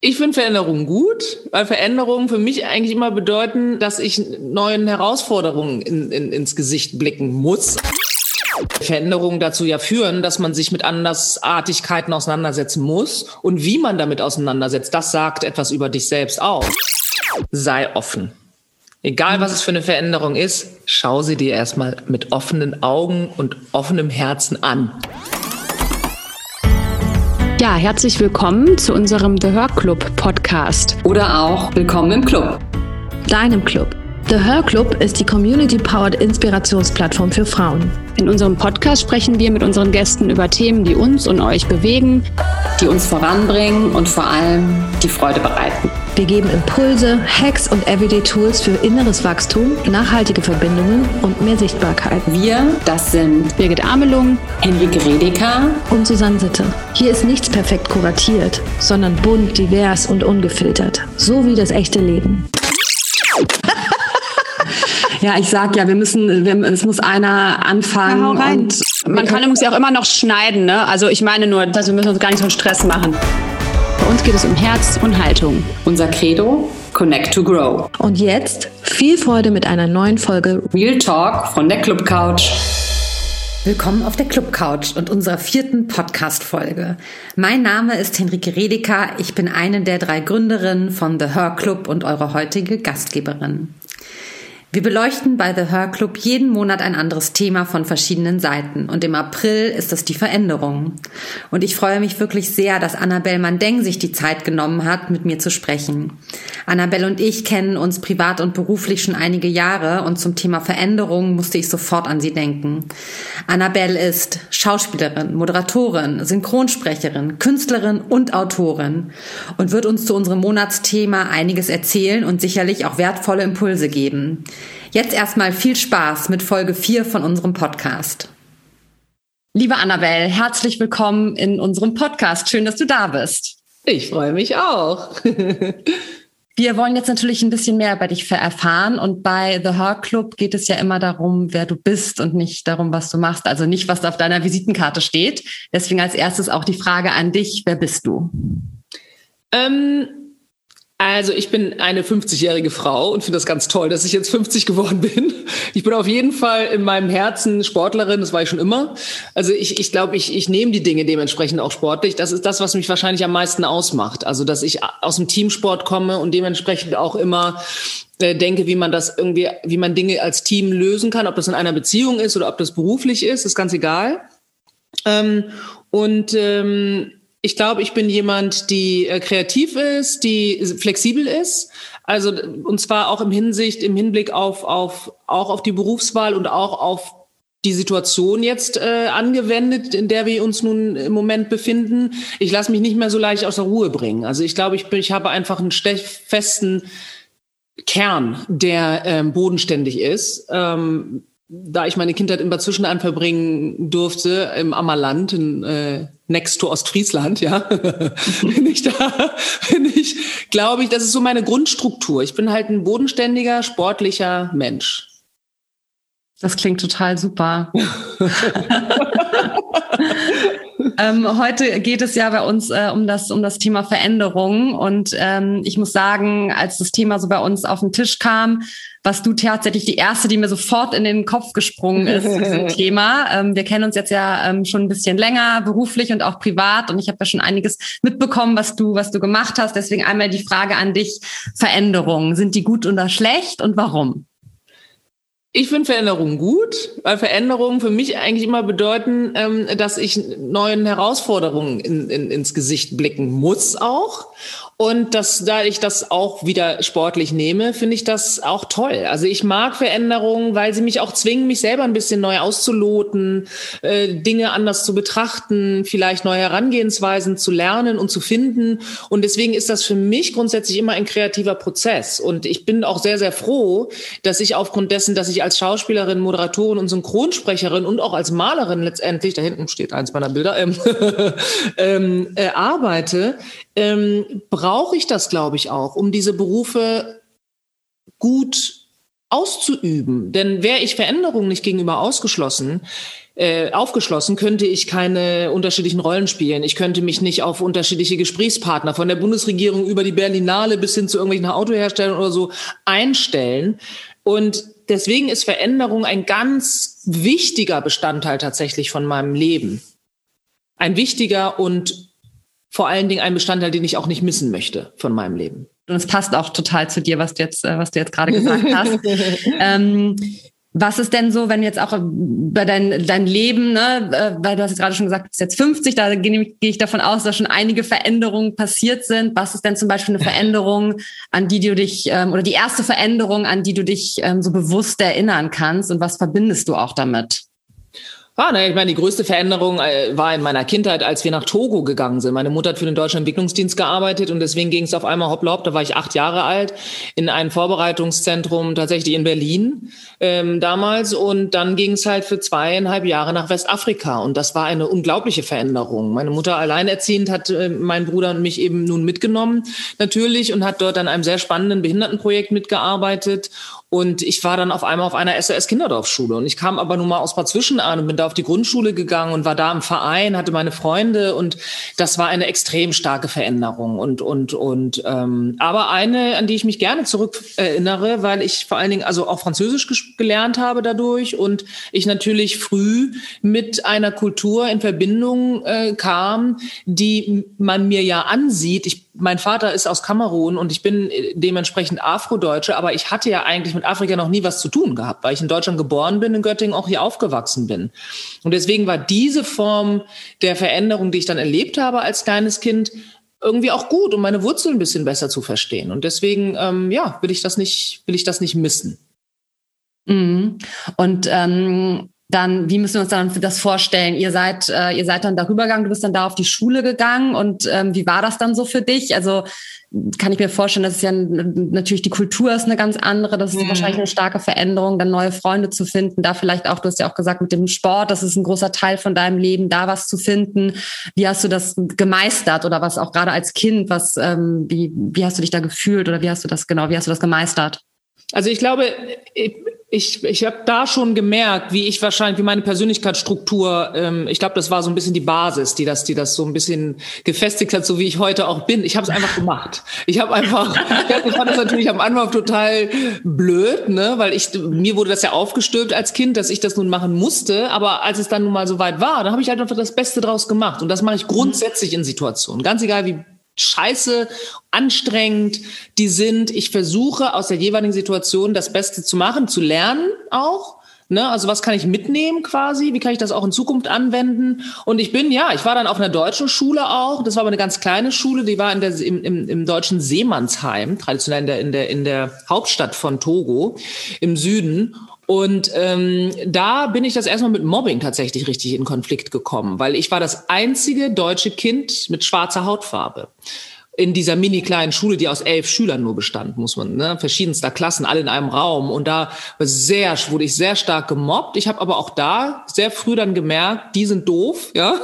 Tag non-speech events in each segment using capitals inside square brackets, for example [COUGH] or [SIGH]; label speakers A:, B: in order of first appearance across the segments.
A: Ich finde Veränderungen gut, weil Veränderungen für mich eigentlich immer bedeuten, dass ich neuen Herausforderungen in, in, ins Gesicht blicken muss. Veränderungen dazu ja führen, dass man sich mit Andersartigkeiten auseinandersetzen muss. Und wie man damit auseinandersetzt, das sagt etwas über dich selbst aus. Sei offen. Egal was es für eine Veränderung ist, schau sie dir erstmal mit offenen Augen und offenem Herzen an.
B: Ja, herzlich willkommen zu unserem The Hör Club Podcast.
C: Oder auch willkommen im Club.
B: Deinem Club. The Her Club ist die Community-Powered Inspirationsplattform für Frauen. In unserem Podcast sprechen wir mit unseren Gästen über Themen, die uns und euch bewegen,
C: die uns voranbringen und vor allem die Freude bereiten.
B: Wir geben Impulse, Hacks und Everyday Tools für inneres Wachstum, nachhaltige Verbindungen und mehr Sichtbarkeit.
C: Wir, das sind
B: Birgit Amelung,
C: Henrike Redeker
B: und Susanne Sitte. Hier ist nichts perfekt kuratiert, sondern bunt, divers und ungefiltert. So wie das echte Leben.
C: Ja, ich sag ja, wir müssen, wir, es muss einer anfangen. Ja,
B: und man kann übrigens ja auch immer noch schneiden, ne? Also ich meine nur, dass wir müssen uns gar nicht so einen Stress machen. Bei uns geht es um Herz und Haltung.
C: Unser Credo, Connect to Grow.
B: Und jetzt viel Freude mit einer neuen Folge
C: Real Talk von der Club Couch.
D: Willkommen auf der Club Couch und unserer vierten Podcast-Folge. Mein Name ist Henrike Redeker. Ich bin eine der drei Gründerinnen von The Her Club und eure heutige Gastgeberin. Wir beleuchten bei The Her Club jeden Monat ein anderes Thema von verschiedenen Seiten und im April ist es die Veränderung. Und ich freue mich wirklich sehr, dass Annabelle Mandeng sich die Zeit genommen hat, mit mir zu sprechen. Annabelle und ich kennen uns privat und beruflich schon einige Jahre und zum Thema Veränderung musste ich sofort an sie denken. Annabelle ist Schauspielerin, Moderatorin, Synchronsprecherin, Künstlerin und Autorin und wird uns zu unserem Monatsthema einiges erzählen und sicherlich auch wertvolle Impulse geben. Jetzt erstmal viel Spaß mit Folge 4 von unserem Podcast.
B: Liebe Annabelle, herzlich willkommen in unserem Podcast. Schön, dass du da bist.
A: Ich freue mich auch. [LAUGHS]
B: Wir wollen jetzt natürlich ein bisschen mehr über dich erfahren und bei The Her Club geht es ja immer darum, wer du bist und nicht darum, was du machst. Also nicht, was auf deiner Visitenkarte steht. Deswegen als erstes auch die Frage an dich, wer bist du?
A: Ähm, also ich bin eine 50-jährige Frau und finde das ganz toll, dass ich jetzt 50 geworden bin. Ich bin auf jeden Fall in meinem Herzen Sportlerin, das war ich schon immer. Also ich, ich glaube, ich, ich nehme die Dinge dementsprechend auch sportlich. Das ist das, was mich wahrscheinlich am meisten ausmacht. Also dass ich aus dem Teamsport komme und dementsprechend auch immer äh, denke, wie man das irgendwie, wie man Dinge als Team lösen kann, ob das in einer Beziehung ist oder ob das beruflich ist, ist ganz egal. Ähm, und ähm, ich glaube, ich bin jemand, die äh, kreativ ist, die flexibel ist. Also und zwar auch im Hinsicht, im Hinblick auf, auf auch auf die Berufswahl und auch auf die Situation jetzt äh, angewendet, in der wir uns nun im Moment befinden. Ich lasse mich nicht mehr so leicht aus der Ruhe bringen. Also ich glaube, ich, bin, ich habe einfach einen festen Kern, der ähm, bodenständig ist. Ähm, da ich meine Kindheit in Bad Zwischenahn verbringen durfte, im Ammerland, in, äh, next to Ostfriesland, ja, [LAUGHS] bin ich da, bin ich, glaube ich, das ist so meine Grundstruktur. Ich bin halt ein bodenständiger, sportlicher Mensch.
B: Das klingt total super. [LAUGHS] ähm, heute geht es ja bei uns äh, um, das, um das Thema Veränderung. Und ähm, ich muss sagen, als das Thema so bei uns auf den Tisch kam, was du tatsächlich die erste, die mir sofort in den Kopf gesprungen ist zu diesem [LAUGHS] Thema. Ähm, wir kennen uns jetzt ja ähm, schon ein bisschen länger, beruflich und auch privat. Und ich habe ja schon einiges mitbekommen, was du, was du gemacht hast. Deswegen einmal die Frage an dich: Veränderungen, sind die gut oder schlecht und warum?
A: Ich finde Veränderungen gut, weil Veränderungen für mich eigentlich immer bedeuten, ähm, dass ich neuen Herausforderungen in, in, ins Gesicht blicken muss auch. Und dass, da ich das auch wieder sportlich nehme, finde ich das auch toll. Also ich mag Veränderungen, weil sie mich auch zwingen, mich selber ein bisschen neu auszuloten, äh, Dinge anders zu betrachten, vielleicht neue Herangehensweisen zu lernen und zu finden. Und deswegen ist das für mich grundsätzlich immer ein kreativer Prozess. Und ich bin auch sehr, sehr froh, dass ich aufgrund dessen, dass ich als Schauspielerin, Moderatorin und Synchronsprecherin und auch als Malerin letztendlich, da hinten steht eins meiner Bilder, ähm, [LAUGHS] ähm, äh, arbeite, ähm, brauche ich das, glaube ich, auch, um diese Berufe gut auszuüben. Denn wäre ich Veränderungen nicht gegenüber ausgeschlossen, äh, aufgeschlossen, könnte ich keine unterschiedlichen Rollen spielen. Ich könnte mich nicht auf unterschiedliche Gesprächspartner von der Bundesregierung über die Berlinale bis hin zu irgendwelchen Autoherstellern oder so einstellen. Und deswegen ist Veränderung ein ganz wichtiger Bestandteil tatsächlich von meinem Leben. Ein wichtiger und vor allen Dingen ein Bestandteil, den ich auch nicht missen möchte von meinem Leben.
B: Und es passt auch total zu dir, was du jetzt, äh, was du jetzt gerade gesagt hast. [LAUGHS] ähm, was ist denn so, wenn jetzt auch bei dein, dein Leben, ne, äh, weil du hast gerade schon gesagt, du bist jetzt 50, da gehe ich davon aus, dass schon einige Veränderungen passiert sind. Was ist denn zum Beispiel eine Veränderung, an die du dich, ähm, oder die erste Veränderung, an die du dich ähm, so bewusst erinnern kannst und was verbindest du auch damit?
A: Ah, ne, ich meine, die größte Veränderung äh, war in meiner Kindheit, als wir nach Togo gegangen sind. Meine Mutter hat für den Deutschen Entwicklungsdienst gearbeitet und deswegen ging es auf einmal hoppla hopp, da war ich acht Jahre alt, in ein Vorbereitungszentrum tatsächlich in Berlin ähm, damals und dann ging es halt für zweieinhalb Jahre nach Westafrika und das war eine unglaubliche Veränderung. Meine Mutter alleinerziehend hat äh, meinen Bruder und mich eben nun mitgenommen natürlich und hat dort an einem sehr spannenden Behindertenprojekt mitgearbeitet und ich war dann auf einmal auf einer SOS Kinderdorfschule. Und ich kam aber nun mal aus Bad Zwischenahn und bin da auf die Grundschule gegangen und war da im Verein, hatte meine Freunde und das war eine extrem starke Veränderung. Und, und, und ähm, aber eine, an die ich mich gerne zurück erinnere, weil ich vor allen Dingen also auch Französisch gelernt habe dadurch und ich natürlich früh mit einer Kultur in Verbindung äh, kam, die man mir ja ansieht. Ich mein Vater ist aus Kamerun und ich bin äh, dementsprechend Afrodeutsche, aber ich hatte ja eigentlich mit Afrika noch nie was zu tun gehabt, weil ich in Deutschland geboren bin, in Göttingen auch hier aufgewachsen bin. Und deswegen war diese Form der Veränderung, die ich dann erlebt habe als kleines Kind, irgendwie auch gut, um meine Wurzeln ein bisschen besser zu verstehen. Und deswegen, ähm, ja, will ich das nicht, will ich das nicht missen.
B: Mhm. Und ähm, dann, wie müssen wir uns dann das vorstellen? Ihr seid, äh, ihr seid dann darüber gegangen, du bist dann da auf die Schule gegangen und ähm, wie war das dann so für dich? Also kann ich mir vorstellen, dass es ja natürlich die Kultur ist eine ganz andere, das ist mhm. wahrscheinlich eine starke Veränderung, dann neue Freunde zu finden, da vielleicht auch, du hast ja auch gesagt, mit dem Sport, das ist ein großer Teil von deinem Leben, da was zu finden. Wie hast du das gemeistert oder was auch gerade als Kind, was, ähm, wie, wie hast du dich da gefühlt oder wie hast du das genau, wie hast du das gemeistert?
A: Also ich glaube, ich, ich habe da schon gemerkt, wie ich wahrscheinlich, wie meine Persönlichkeitsstruktur, ähm, ich glaube, das war so ein bisschen die Basis, die das, die das so ein bisschen gefestigt hat, so wie ich heute auch bin. Ich habe es einfach gemacht. Ich habe einfach, [LAUGHS] ich fand das natürlich am Anfang total blöd, ne, weil ich mir wurde das ja aufgestülpt als Kind, dass ich das nun machen musste. Aber als es dann nun mal so weit war, dann habe ich halt einfach das Beste draus gemacht. Und das mache ich grundsätzlich in Situationen, ganz egal wie scheiße, anstrengend die sind. Ich versuche aus der jeweiligen Situation das Beste zu machen, zu lernen auch. Ne, also was kann ich mitnehmen quasi? Wie kann ich das auch in Zukunft anwenden? Und ich bin, ja, ich war dann auf einer deutschen Schule auch. Das war aber eine ganz kleine Schule, die war in der, im, im, im deutschen Seemannsheim, traditionell in der, in, der, in der Hauptstadt von Togo im Süden. Und ähm, da bin ich das erstmal mit Mobbing tatsächlich richtig in Konflikt gekommen, weil ich war das einzige deutsche Kind mit schwarzer Hautfarbe in dieser mini kleinen Schule, die aus elf Schülern nur bestand, muss man, ne, verschiedenster Klassen, alle in einem Raum. Und da sehr, wurde ich sehr stark gemobbt. Ich habe aber auch da sehr früh dann gemerkt, die sind doof, ja.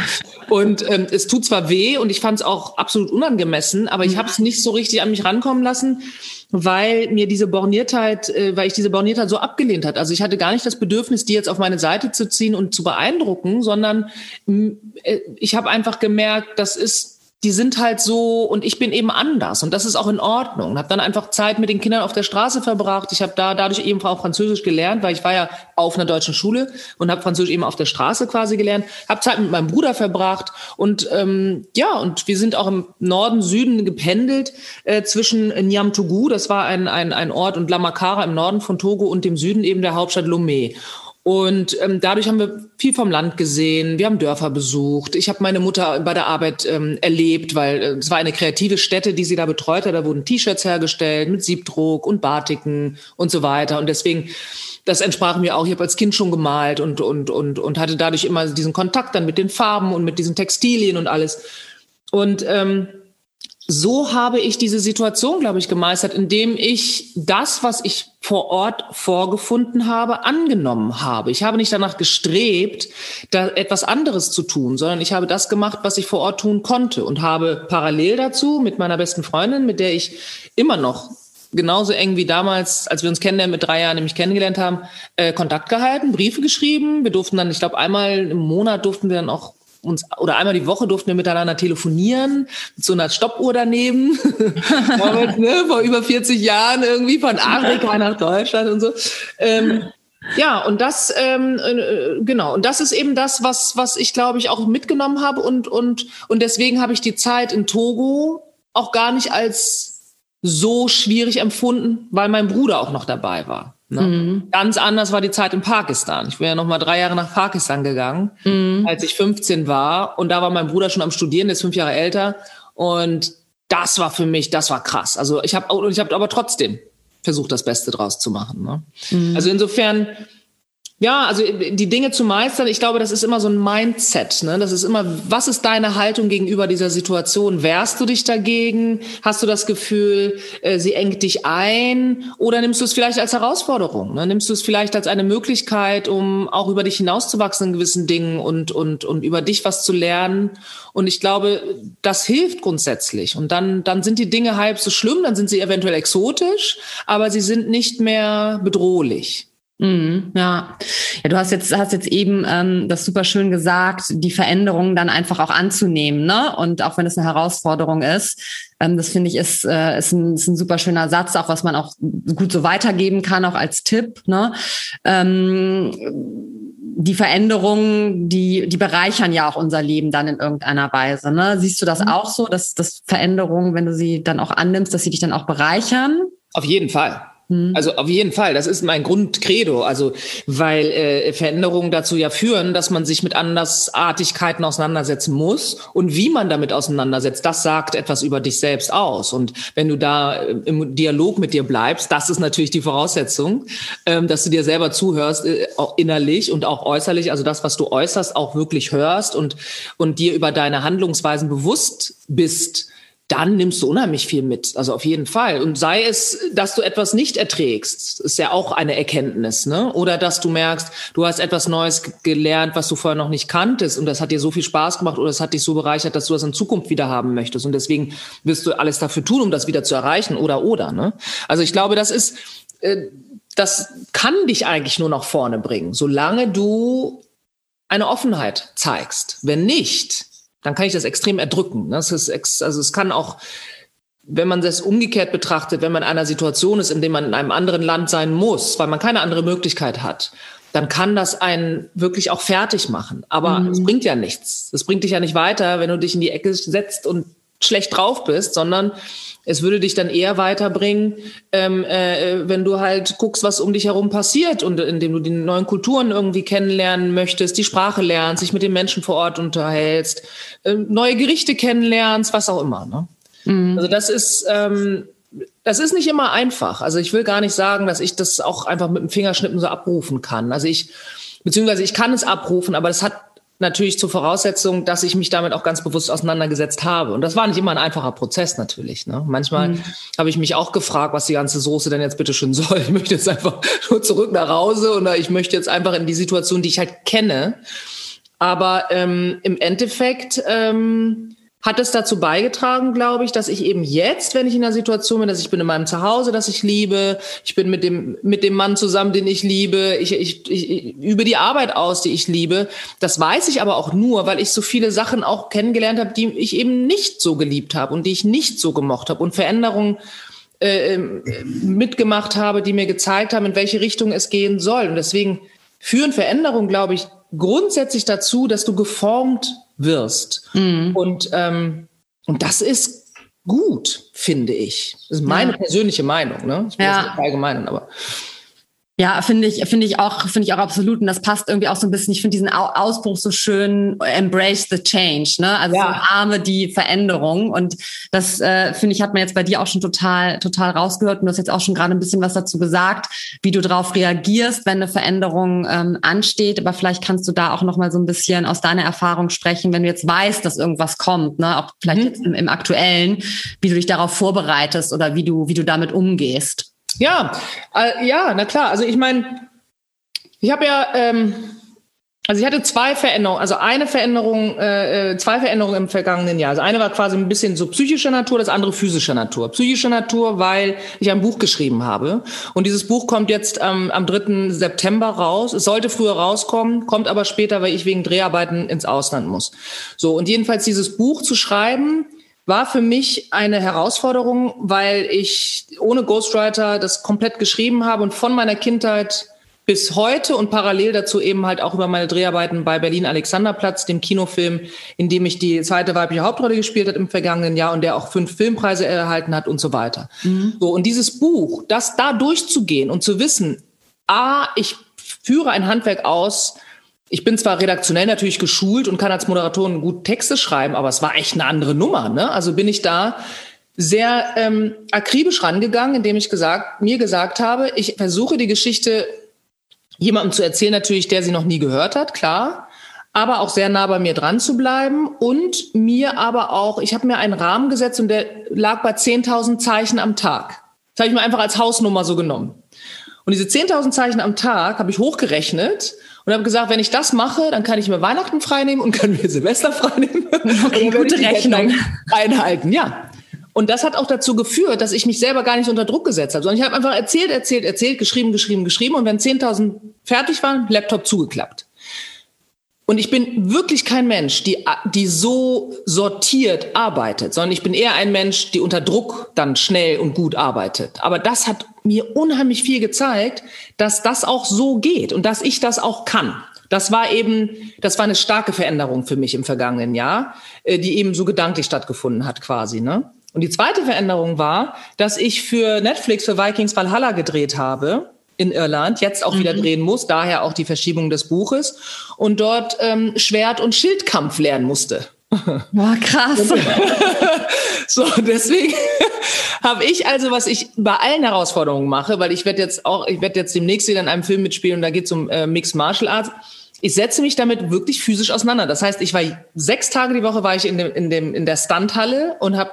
A: [LAUGHS] und ähm, es tut zwar weh und ich fand es auch absolut unangemessen, aber ich habe es nicht so richtig an mich rankommen lassen weil mir diese Borniertheit, äh, weil ich diese Borniertheit so abgelehnt hat. Also ich hatte gar nicht das Bedürfnis, die jetzt auf meine Seite zu ziehen und zu beeindrucken, sondern äh, ich habe einfach gemerkt, das ist die sind halt so und ich bin eben anders und das ist auch in Ordnung. Habe dann einfach Zeit mit den Kindern auf der Straße verbracht. Ich habe da dadurch eben auch Französisch gelernt, weil ich war ja auf einer deutschen Schule und habe Französisch eben auf der Straße quasi gelernt. Habe Zeit mit meinem Bruder verbracht und ähm, ja und wir sind auch im Norden Süden gependelt äh, zwischen Niamtougou, das war ein, ein ein Ort und Lamakara im Norden von Togo und dem Süden eben der Hauptstadt Lomé. Und ähm, dadurch haben wir viel vom Land gesehen. Wir haben Dörfer besucht. Ich habe meine Mutter bei der Arbeit ähm, erlebt, weil äh, es war eine kreative Stätte, die sie da betreute. Da wurden T-Shirts hergestellt mit Siebdruck und Batiken und so weiter. Und deswegen, das entsprach mir auch. Ich habe als Kind schon gemalt und, und, und, und hatte dadurch immer diesen Kontakt dann mit den Farben und mit diesen Textilien und alles. Und ähm, so habe ich diese Situation, glaube ich, gemeistert, indem ich das, was ich vor Ort vorgefunden habe, angenommen habe. Ich habe nicht danach gestrebt, da etwas anderes zu tun, sondern ich habe das gemacht, was ich vor Ort tun konnte und habe parallel dazu mit meiner besten Freundin, mit der ich immer noch genauso eng wie damals, als wir uns kennenlernen, mit drei Jahren nämlich kennengelernt haben, äh, Kontakt gehalten, Briefe geschrieben. Wir durften dann, ich glaube, einmal im Monat durften wir dann auch uns oder einmal die Woche durften wir miteinander telefonieren mit so einer Stoppuhr daneben [LAUGHS] Damals, ne, vor über 40 Jahren irgendwie von Afrika nach Deutschland und so ähm, ja und das ähm, äh, genau und das ist eben das was was ich glaube ich auch mitgenommen habe und und und deswegen habe ich die Zeit in Togo auch gar nicht als so schwierig empfunden, weil mein Bruder auch noch dabei war. Ne? Mhm. Ganz anders war die Zeit in Pakistan. Ich bin ja noch mal drei Jahre nach Pakistan gegangen, mhm. als ich 15 war. Und da war mein Bruder schon am Studieren, der ist fünf Jahre älter. Und das war für mich, das war krass. Also ich habe, ich habe aber trotzdem versucht, das Beste draus zu machen. Ne? Mhm. Also insofern ja, also die Dinge zu meistern, ich glaube, das ist immer so ein Mindset. Ne? Das ist immer, was ist deine Haltung gegenüber dieser Situation? Wehrst du dich dagegen? Hast du das Gefühl, äh, sie engt dich ein? Oder nimmst du es vielleicht als Herausforderung? Ne? Nimmst du es vielleicht als eine Möglichkeit, um auch über dich hinauszuwachsen in gewissen Dingen und, und, und über dich was zu lernen? Und ich glaube, das hilft grundsätzlich. Und dann, dann sind die Dinge halb so schlimm, dann sind sie eventuell exotisch, aber sie sind nicht mehr bedrohlich.
B: Mhm, ja. ja, du hast jetzt hast jetzt eben ähm, das super schön gesagt, die Veränderungen dann einfach auch anzunehmen, ne? Und auch wenn es eine Herausforderung ist, ähm, das finde ich ist äh, ist ein, ist ein super schöner Satz, auch was man auch gut so weitergeben kann, auch als Tipp, ne? Ähm, die Veränderungen, die, die bereichern ja auch unser Leben dann in irgendeiner Weise. Ne? Siehst du das mhm. auch so, dass, dass Veränderungen, wenn du sie dann auch annimmst, dass sie dich dann auch bereichern?
A: Auf jeden Fall. Hm. Also auf jeden Fall, das ist mein Grundcredo. Also weil äh, Veränderungen dazu ja führen, dass man sich mit Andersartigkeiten auseinandersetzen muss und wie man damit auseinandersetzt, das sagt etwas über dich selbst aus. Und wenn du da äh, im Dialog mit dir bleibst, das ist natürlich die Voraussetzung, ähm, dass du dir selber zuhörst, äh, auch innerlich und auch äußerlich, also das, was du äußerst, auch wirklich hörst und und dir über deine Handlungsweisen bewusst bist dann nimmst du unheimlich viel mit. Also auf jeden Fall. Und sei es, dass du etwas nicht erträgst, ist ja auch eine Erkenntnis, ne? Oder dass du merkst, du hast etwas Neues gelernt, was du vorher noch nicht kanntest und das hat dir so viel Spaß gemacht oder es hat dich so bereichert, dass du das in Zukunft wieder haben möchtest. Und deswegen wirst du alles dafür tun, um das wieder zu erreichen oder oder, ne? Also ich glaube, das ist, äh, das kann dich eigentlich nur nach vorne bringen, solange du eine Offenheit zeigst. Wenn nicht, dann kann ich das extrem erdrücken. Das ist ex also es kann auch, wenn man das umgekehrt betrachtet, wenn man in einer Situation ist, in der man in einem anderen Land sein muss, weil man keine andere Möglichkeit hat, dann kann das einen wirklich auch fertig machen. Aber mhm. es bringt ja nichts. Es bringt dich ja nicht weiter, wenn du dich in die Ecke setzt und schlecht drauf bist, sondern es würde dich dann eher weiterbringen, ähm, äh, wenn du halt guckst, was um dich herum passiert und indem du die neuen Kulturen irgendwie kennenlernen möchtest, die Sprache lernst, sich mit den Menschen vor Ort unterhältst, äh, neue Gerichte kennenlernst, was auch immer. Ne? Mhm. Also das ist ähm, das ist nicht immer einfach. Also ich will gar nicht sagen, dass ich das auch einfach mit dem Fingerschnippen so abrufen kann. Also ich beziehungsweise ich kann es abrufen, aber das hat natürlich zur Voraussetzung, dass ich mich damit auch ganz bewusst auseinandergesetzt habe. Und das war nicht immer ein einfacher Prozess natürlich. Ne? Manchmal mhm. habe ich mich auch gefragt, was die ganze Soße denn jetzt bitte schön [LAUGHS] soll. Ich möchte jetzt einfach nur zurück nach Hause oder ich möchte jetzt einfach in die Situation, die ich halt kenne. Aber ähm, im Endeffekt ähm, hat es dazu beigetragen, glaube ich, dass ich eben jetzt, wenn ich in einer Situation bin, dass ich bin in meinem Zuhause, das ich liebe, ich bin mit dem, mit dem Mann zusammen, den ich liebe, ich, ich, ich übe die Arbeit aus, die ich liebe. Das weiß ich aber auch nur, weil ich so viele Sachen auch kennengelernt habe, die ich eben nicht so geliebt habe und die ich nicht so gemocht habe und Veränderungen äh, mitgemacht habe, die mir gezeigt haben, in welche Richtung es gehen soll. Und deswegen führen Veränderungen, glaube ich, grundsätzlich dazu, dass du geformt wirst. Mhm. Und, ähm, und das ist gut, finde ich. Das ist meine ja. persönliche Meinung. Ne? Ich will ja. das nicht allgemein, aber
B: ja, finde ich, finde ich auch, finde ich auch absolut. Und das passt irgendwie auch so ein bisschen. Ich finde diesen Ausbruch so schön, embrace the change, ne? Also ja. so arme die Veränderung. Und das, äh, finde ich, hat man jetzt bei dir auch schon total, total rausgehört. Und du hast jetzt auch schon gerade ein bisschen was dazu gesagt, wie du darauf reagierst, wenn eine Veränderung ähm, ansteht. Aber vielleicht kannst du da auch noch mal so ein bisschen aus deiner Erfahrung sprechen, wenn du jetzt weißt, dass irgendwas kommt, ne? Auch vielleicht mhm. jetzt im, im Aktuellen, wie du dich darauf vorbereitest oder wie du, wie du damit umgehst.
A: Ja, äh, ja, na klar. Also ich meine, ich habe ja, ähm, Also ich hatte zwei Veränderungen, also eine Veränderung, äh, äh, zwei Veränderungen im vergangenen Jahr. Also eine war quasi ein bisschen so psychischer Natur, das andere physischer Natur. Psychischer Natur, weil ich ein Buch geschrieben habe. Und dieses Buch kommt jetzt ähm, am 3. September raus. Es sollte früher rauskommen, kommt aber später, weil ich wegen Dreharbeiten ins Ausland muss. So, und jedenfalls dieses Buch zu schreiben, war für mich eine Herausforderung, weil ich ohne Ghostwriter das komplett geschrieben habe und von meiner Kindheit bis heute und parallel dazu eben halt auch über meine Dreharbeiten bei Berlin Alexanderplatz, dem Kinofilm, in dem ich die zweite weibliche Hauptrolle gespielt hat im vergangenen Jahr und der auch fünf Filmpreise erhalten hat und so weiter. Mhm. So, und dieses Buch, das da durchzugehen und zu wissen, A, ich führe ein Handwerk aus, ich bin zwar redaktionell natürlich geschult und kann als Moderatorin gut Texte schreiben, aber es war echt eine andere Nummer. Ne? Also bin ich da sehr ähm, akribisch rangegangen, indem ich gesagt, mir gesagt habe, ich versuche die Geschichte jemandem zu erzählen, natürlich, der sie noch nie gehört hat, klar, aber auch sehr nah bei mir dran zu bleiben und mir aber auch, ich habe mir einen Rahmen gesetzt und der lag bei 10.000 Zeichen am Tag. Das habe ich mir einfach als Hausnummer so genommen. Und diese 10.000 Zeichen am Tag habe ich hochgerechnet und habe gesagt, wenn ich das mache, dann kann ich mir Weihnachten freinehmen und kann mir Silvester freinehmen. [LAUGHS]
B: Okay, gute Rechnung.
A: Einhalten, ja. Und das hat auch dazu geführt, dass ich mich selber gar nicht unter Druck gesetzt habe, sondern ich habe einfach erzählt, erzählt, erzählt, geschrieben, geschrieben, geschrieben. Und wenn 10.000 fertig waren, Laptop zugeklappt. Und ich bin wirklich kein Mensch, die, die so sortiert arbeitet, sondern ich bin eher ein Mensch, die unter Druck dann schnell und gut arbeitet. Aber das hat mir unheimlich viel gezeigt, dass das auch so geht und dass ich das auch kann. Das war eben, das war eine starke Veränderung für mich im vergangenen Jahr, äh, die eben so gedanklich stattgefunden hat quasi, ne? Und die zweite Veränderung war, dass ich für Netflix für Vikings Valhalla gedreht habe in Irland, jetzt auch mhm. wieder drehen muss, daher auch die Verschiebung des Buches und dort ähm, Schwert- und Schildkampf lernen musste.
B: Boah, [LAUGHS] krass. [LAUGHS]
A: so, deswegen [LAUGHS] habe ich also, was ich bei allen Herausforderungen mache, weil ich werde jetzt auch, ich werde jetzt demnächst wieder in einem Film mitspielen und da geht es um äh, Mixed Martial Arts. Ich setze mich damit wirklich physisch auseinander. Das heißt, ich war sechs Tage die Woche war ich in dem in dem in der Standhalle und habe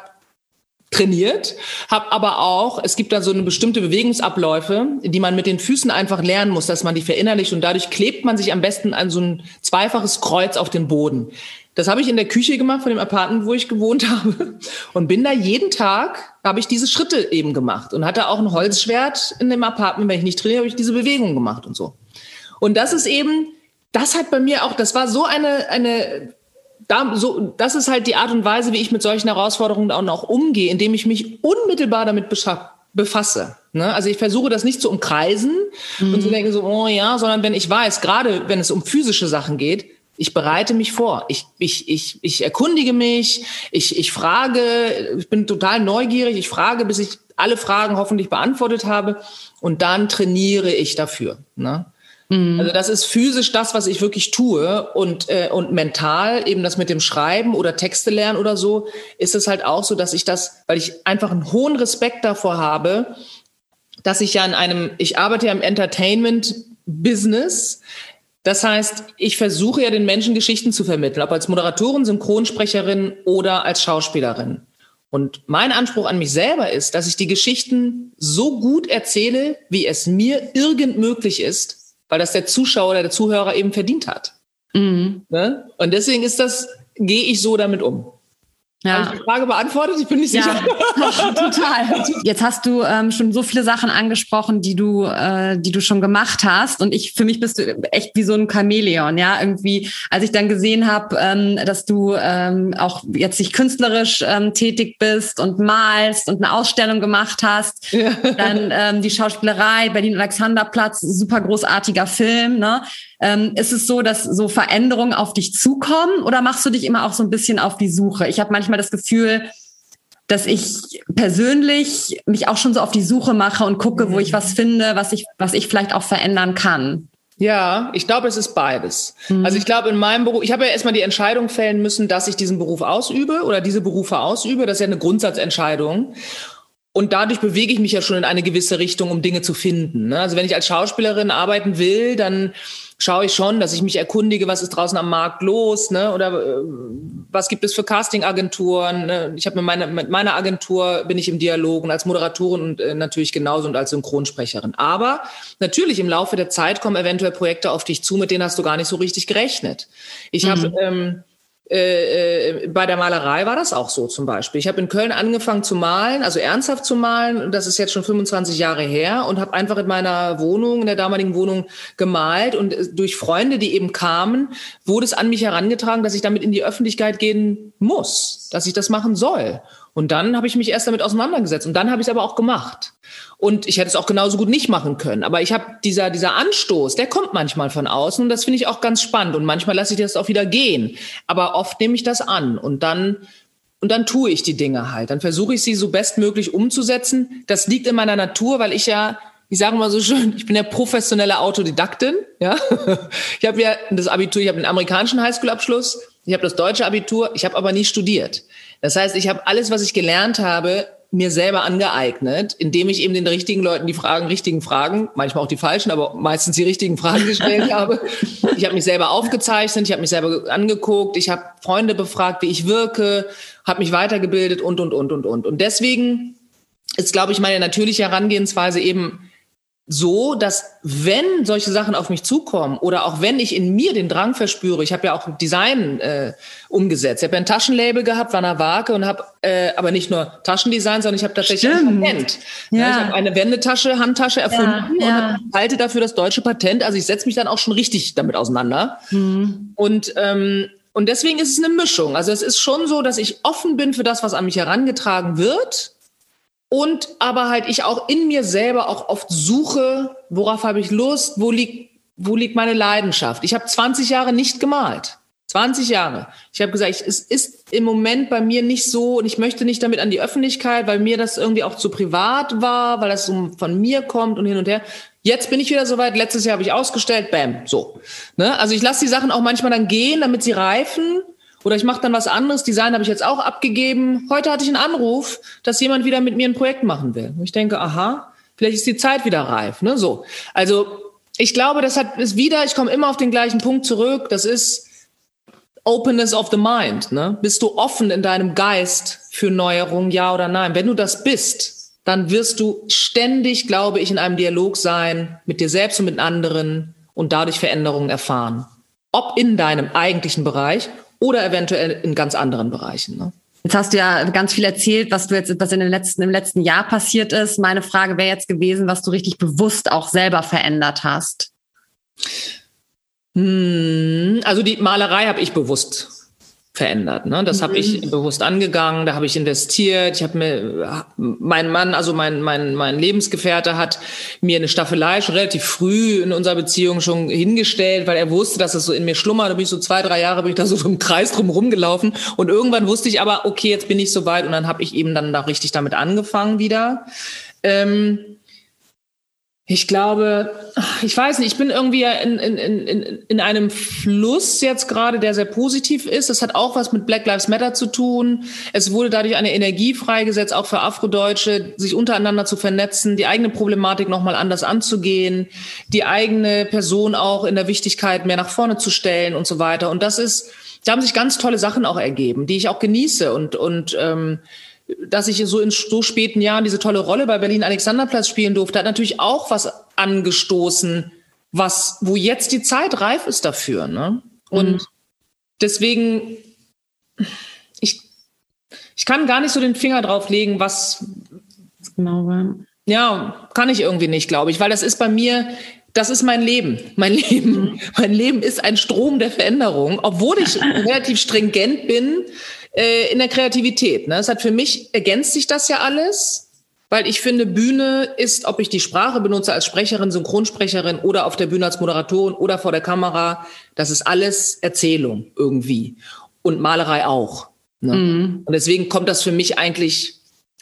A: trainiert, habe aber auch, es gibt da so eine bestimmte Bewegungsabläufe, die man mit den Füßen einfach lernen muss, dass man die verinnerlicht und dadurch klebt man sich am besten an so ein zweifaches Kreuz auf den Boden. Das habe ich in der Küche gemacht von dem Apartment, wo ich gewohnt [LAUGHS] habe und bin da jeden Tag, habe ich diese Schritte eben gemacht und hatte auch ein Holzschwert in dem Apartment, wenn ich nicht trainiere, habe ich diese Bewegung gemacht und so. Und das ist eben, das hat bei mir auch, das war so eine, eine da, so, das ist halt die Art und Weise, wie ich mit solchen Herausforderungen auch noch umgehe, indem ich mich unmittelbar damit befasse. Ne? Also ich versuche das nicht zu umkreisen mhm. und zu denken so, oh ja, sondern wenn ich weiß, gerade wenn es um physische Sachen geht, ich bereite mich vor. Ich, ich, ich, ich erkundige mich, ich, ich frage, ich bin total neugierig, ich frage, bis ich alle Fragen hoffentlich beantwortet habe und dann trainiere ich dafür. Ne? Mhm. Also das ist physisch das, was ich wirklich tue und äh, und mental eben das mit dem Schreiben oder Texte lernen oder so ist es halt auch so, dass ich das, weil ich einfach einen hohen Respekt davor habe, dass ich ja in einem, ich arbeite ja im Entertainment Business. Das heißt, ich versuche ja den Menschen Geschichten zu vermitteln, ob als Moderatorin, Synchronsprecherin oder als Schauspielerin. Und mein Anspruch an mich selber ist, dass ich die Geschichten so gut erzähle, wie es mir irgend möglich ist, weil das der Zuschauer oder der Zuhörer eben verdient hat. Mhm. Ne? Und deswegen ist das, gehe ich so damit um. Ja. Habe ich die Frage beantwortet? Ich bin nicht ja, sicher. [LAUGHS] [LAUGHS]
B: total. Jetzt hast du ähm, schon so viele Sachen angesprochen, die du, äh, die du schon gemacht hast. Und ich, für mich bist du echt wie so ein Chamäleon, ja. Irgendwie, als ich dann gesehen habe, ähm, dass du ähm, auch jetzt nicht künstlerisch ähm, tätig bist und malst und eine Ausstellung gemacht hast, ja. dann ähm, die Schauspielerei, Berlin Alexanderplatz, super großartiger Film, ne? Ähm, ist es so, dass so Veränderungen auf dich zukommen oder machst du dich immer auch so ein bisschen auf die Suche? Ich habe manchmal das Gefühl, dass ich persönlich mich auch schon so auf die Suche mache und gucke, wo ich was finde, was ich, was ich vielleicht auch verändern kann.
A: Ja, ich glaube, es ist beides. Mhm. Also ich glaube, in meinem Beruf, ich habe ja erstmal die Entscheidung fällen müssen, dass ich diesen Beruf ausübe oder diese Berufe ausübe. Das ist ja eine Grundsatzentscheidung. Und dadurch bewege ich mich ja schon in eine gewisse Richtung, um Dinge zu finden. Ne? Also wenn ich als Schauspielerin arbeiten will, dann schaue ich schon, dass ich mich erkundige, was ist draußen am Markt los, ne? Oder äh, was gibt es für Castingagenturen? Ne? Ich habe mit meiner, mit meiner Agentur bin ich im Dialog und als Moderatorin und äh, natürlich genauso und als Synchronsprecherin. Aber natürlich im Laufe der Zeit kommen eventuell Projekte auf dich zu, mit denen hast du gar nicht so richtig gerechnet. Ich mhm. habe ähm, äh, äh, bei der Malerei war das auch so zum Beispiel. Ich habe in Köln angefangen zu malen, also ernsthaft zu malen. Das ist jetzt schon 25 Jahre her und habe einfach in meiner Wohnung, in der damaligen Wohnung gemalt. Und äh, durch Freunde, die eben kamen, wurde es an mich herangetragen, dass ich damit in die Öffentlichkeit gehen muss, dass ich das machen soll. Und dann habe ich mich erst damit auseinandergesetzt und dann habe ich es aber auch gemacht. Und ich hätte es auch genauso gut nicht machen können. Aber ich habe dieser, dieser Anstoß, der kommt manchmal von außen und das finde ich auch ganz spannend. Und manchmal lasse ich das auch wieder gehen. Aber oft nehme ich das an und dann, und dann tue ich die Dinge halt. Dann versuche ich sie so bestmöglich umzusetzen. Das liegt in meiner Natur, weil ich ja, ich sage mal so schön, ich bin ja professionelle Autodidaktin. Ja, [LAUGHS] ich habe ja das Abitur, ich habe den amerikanischen Highschool-Abschluss, ich habe das deutsche Abitur, ich habe aber nie studiert. Das heißt, ich habe alles, was ich gelernt habe, mir selber angeeignet, indem ich eben den richtigen Leuten die Fragen, richtigen Fragen, manchmal auch die falschen, aber meistens die richtigen Fragen gestellt [LAUGHS] habe. Ich habe mich selber aufgezeichnet, ich habe mich selber angeguckt, ich habe Freunde befragt, wie ich wirke, habe mich weitergebildet und, und, und, und, und. Und deswegen ist, glaube ich, meine natürliche Herangehensweise eben so, dass wenn solche Sachen auf mich zukommen oder auch wenn ich in mir den Drang verspüre, ich habe ja auch Design äh, umgesetzt. Ich habe ja ein Taschenlabel gehabt, Wanner Wake und habe äh, aber nicht nur Taschendesign, sondern ich habe tatsächlich Stimmt. ein Patent. Ja. Ja, ich habe eine Wendetasche, Handtasche erfunden ja, und halte dafür das deutsche Patent. Also ich setze mich dann auch schon richtig damit auseinander. Mhm. Und ähm, und deswegen ist es eine Mischung. Also es ist schon so, dass ich offen bin für das, was an mich herangetragen wird und aber halt ich auch in mir selber auch oft suche, worauf habe ich Lust, wo liegt, wo liegt meine Leidenschaft. Ich habe 20 Jahre nicht gemalt. 20 Jahre. Ich habe gesagt, ich, es ist im Moment bei mir nicht so und ich möchte nicht damit an die Öffentlichkeit, weil mir das irgendwie auch zu privat war, weil das so von mir kommt und hin und her. Jetzt bin ich wieder soweit. Letztes Jahr habe ich ausgestellt, bam, so. Ne? Also ich lasse die Sachen auch manchmal dann gehen, damit sie reifen oder ich mache dann was anderes. Design habe ich jetzt auch abgegeben. Heute hatte ich einen Anruf, dass jemand wieder mit mir ein Projekt machen will. Und ich denke, aha, vielleicht ist die Zeit wieder reif. Ne? So. Also ich glaube, das hat ist wieder, ich komme immer auf den gleichen Punkt zurück. Das ist Openness of the Mind. Ne? Bist du offen in deinem Geist für Neuerungen, ja oder nein? Wenn du das bist, dann wirst du ständig, glaube ich, in einem Dialog sein mit dir selbst und mit anderen und dadurch Veränderungen erfahren. Ob in deinem eigentlichen Bereich oder eventuell in ganz anderen Bereichen. Ne?
B: Jetzt hast du ja ganz viel erzählt, was du jetzt, was in den letzten, im letzten Jahr passiert ist. Meine Frage wäre jetzt gewesen, was du richtig bewusst auch selber verändert hast.
A: Hm, also die Malerei habe ich bewusst verändert. Ne? Das mhm. habe ich bewusst angegangen, da habe ich investiert. Ich habe mir, mein Mann, also mein, mein, mein Lebensgefährte hat mir eine Staffelei schon relativ früh in unserer Beziehung schon hingestellt, weil er wusste, dass es so in mir schlummert. Da bin ich so zwei, drei Jahre bin ich da so im Kreis drum rumgelaufen. Und irgendwann wusste ich aber, okay, jetzt bin ich soweit und dann habe ich eben dann da richtig damit angefangen wieder. Ähm, ich glaube, ich weiß nicht, ich bin irgendwie in, in, in, in einem Fluss jetzt gerade, der sehr positiv ist. Das hat auch was mit Black Lives Matter zu tun. Es wurde dadurch eine Energie freigesetzt, auch für Afrodeutsche, sich untereinander zu vernetzen, die eigene Problematik nochmal anders anzugehen, die eigene Person auch in der Wichtigkeit mehr nach vorne zu stellen und so weiter. Und das ist, da haben sich ganz tolle Sachen auch ergeben, die ich auch genieße und, und ähm, dass ich so in so späten Jahren diese tolle Rolle bei Berlin Alexanderplatz spielen durfte, hat natürlich auch was angestoßen, was, wo jetzt die Zeit reif ist dafür. Ne? Und mhm. deswegen, ich, ich kann gar nicht so den Finger drauf legen, was genau war. Ja, kann ich irgendwie nicht, glaube ich, weil das ist bei mir, das ist mein Leben. Mein [LAUGHS] Leben, mhm. mein Leben ist ein Strom der Veränderung, obwohl ich [LAUGHS] relativ stringent bin äh, in der Kreativität. Ne? Es hat für mich ergänzt sich das ja alles, weil ich finde, Bühne ist, ob ich die Sprache benutze als Sprecherin, Synchronsprecherin oder auf der Bühne als Moderatorin oder vor der Kamera, das ist alles Erzählung irgendwie und Malerei auch. Ne? Mhm. Und deswegen kommt das für mich eigentlich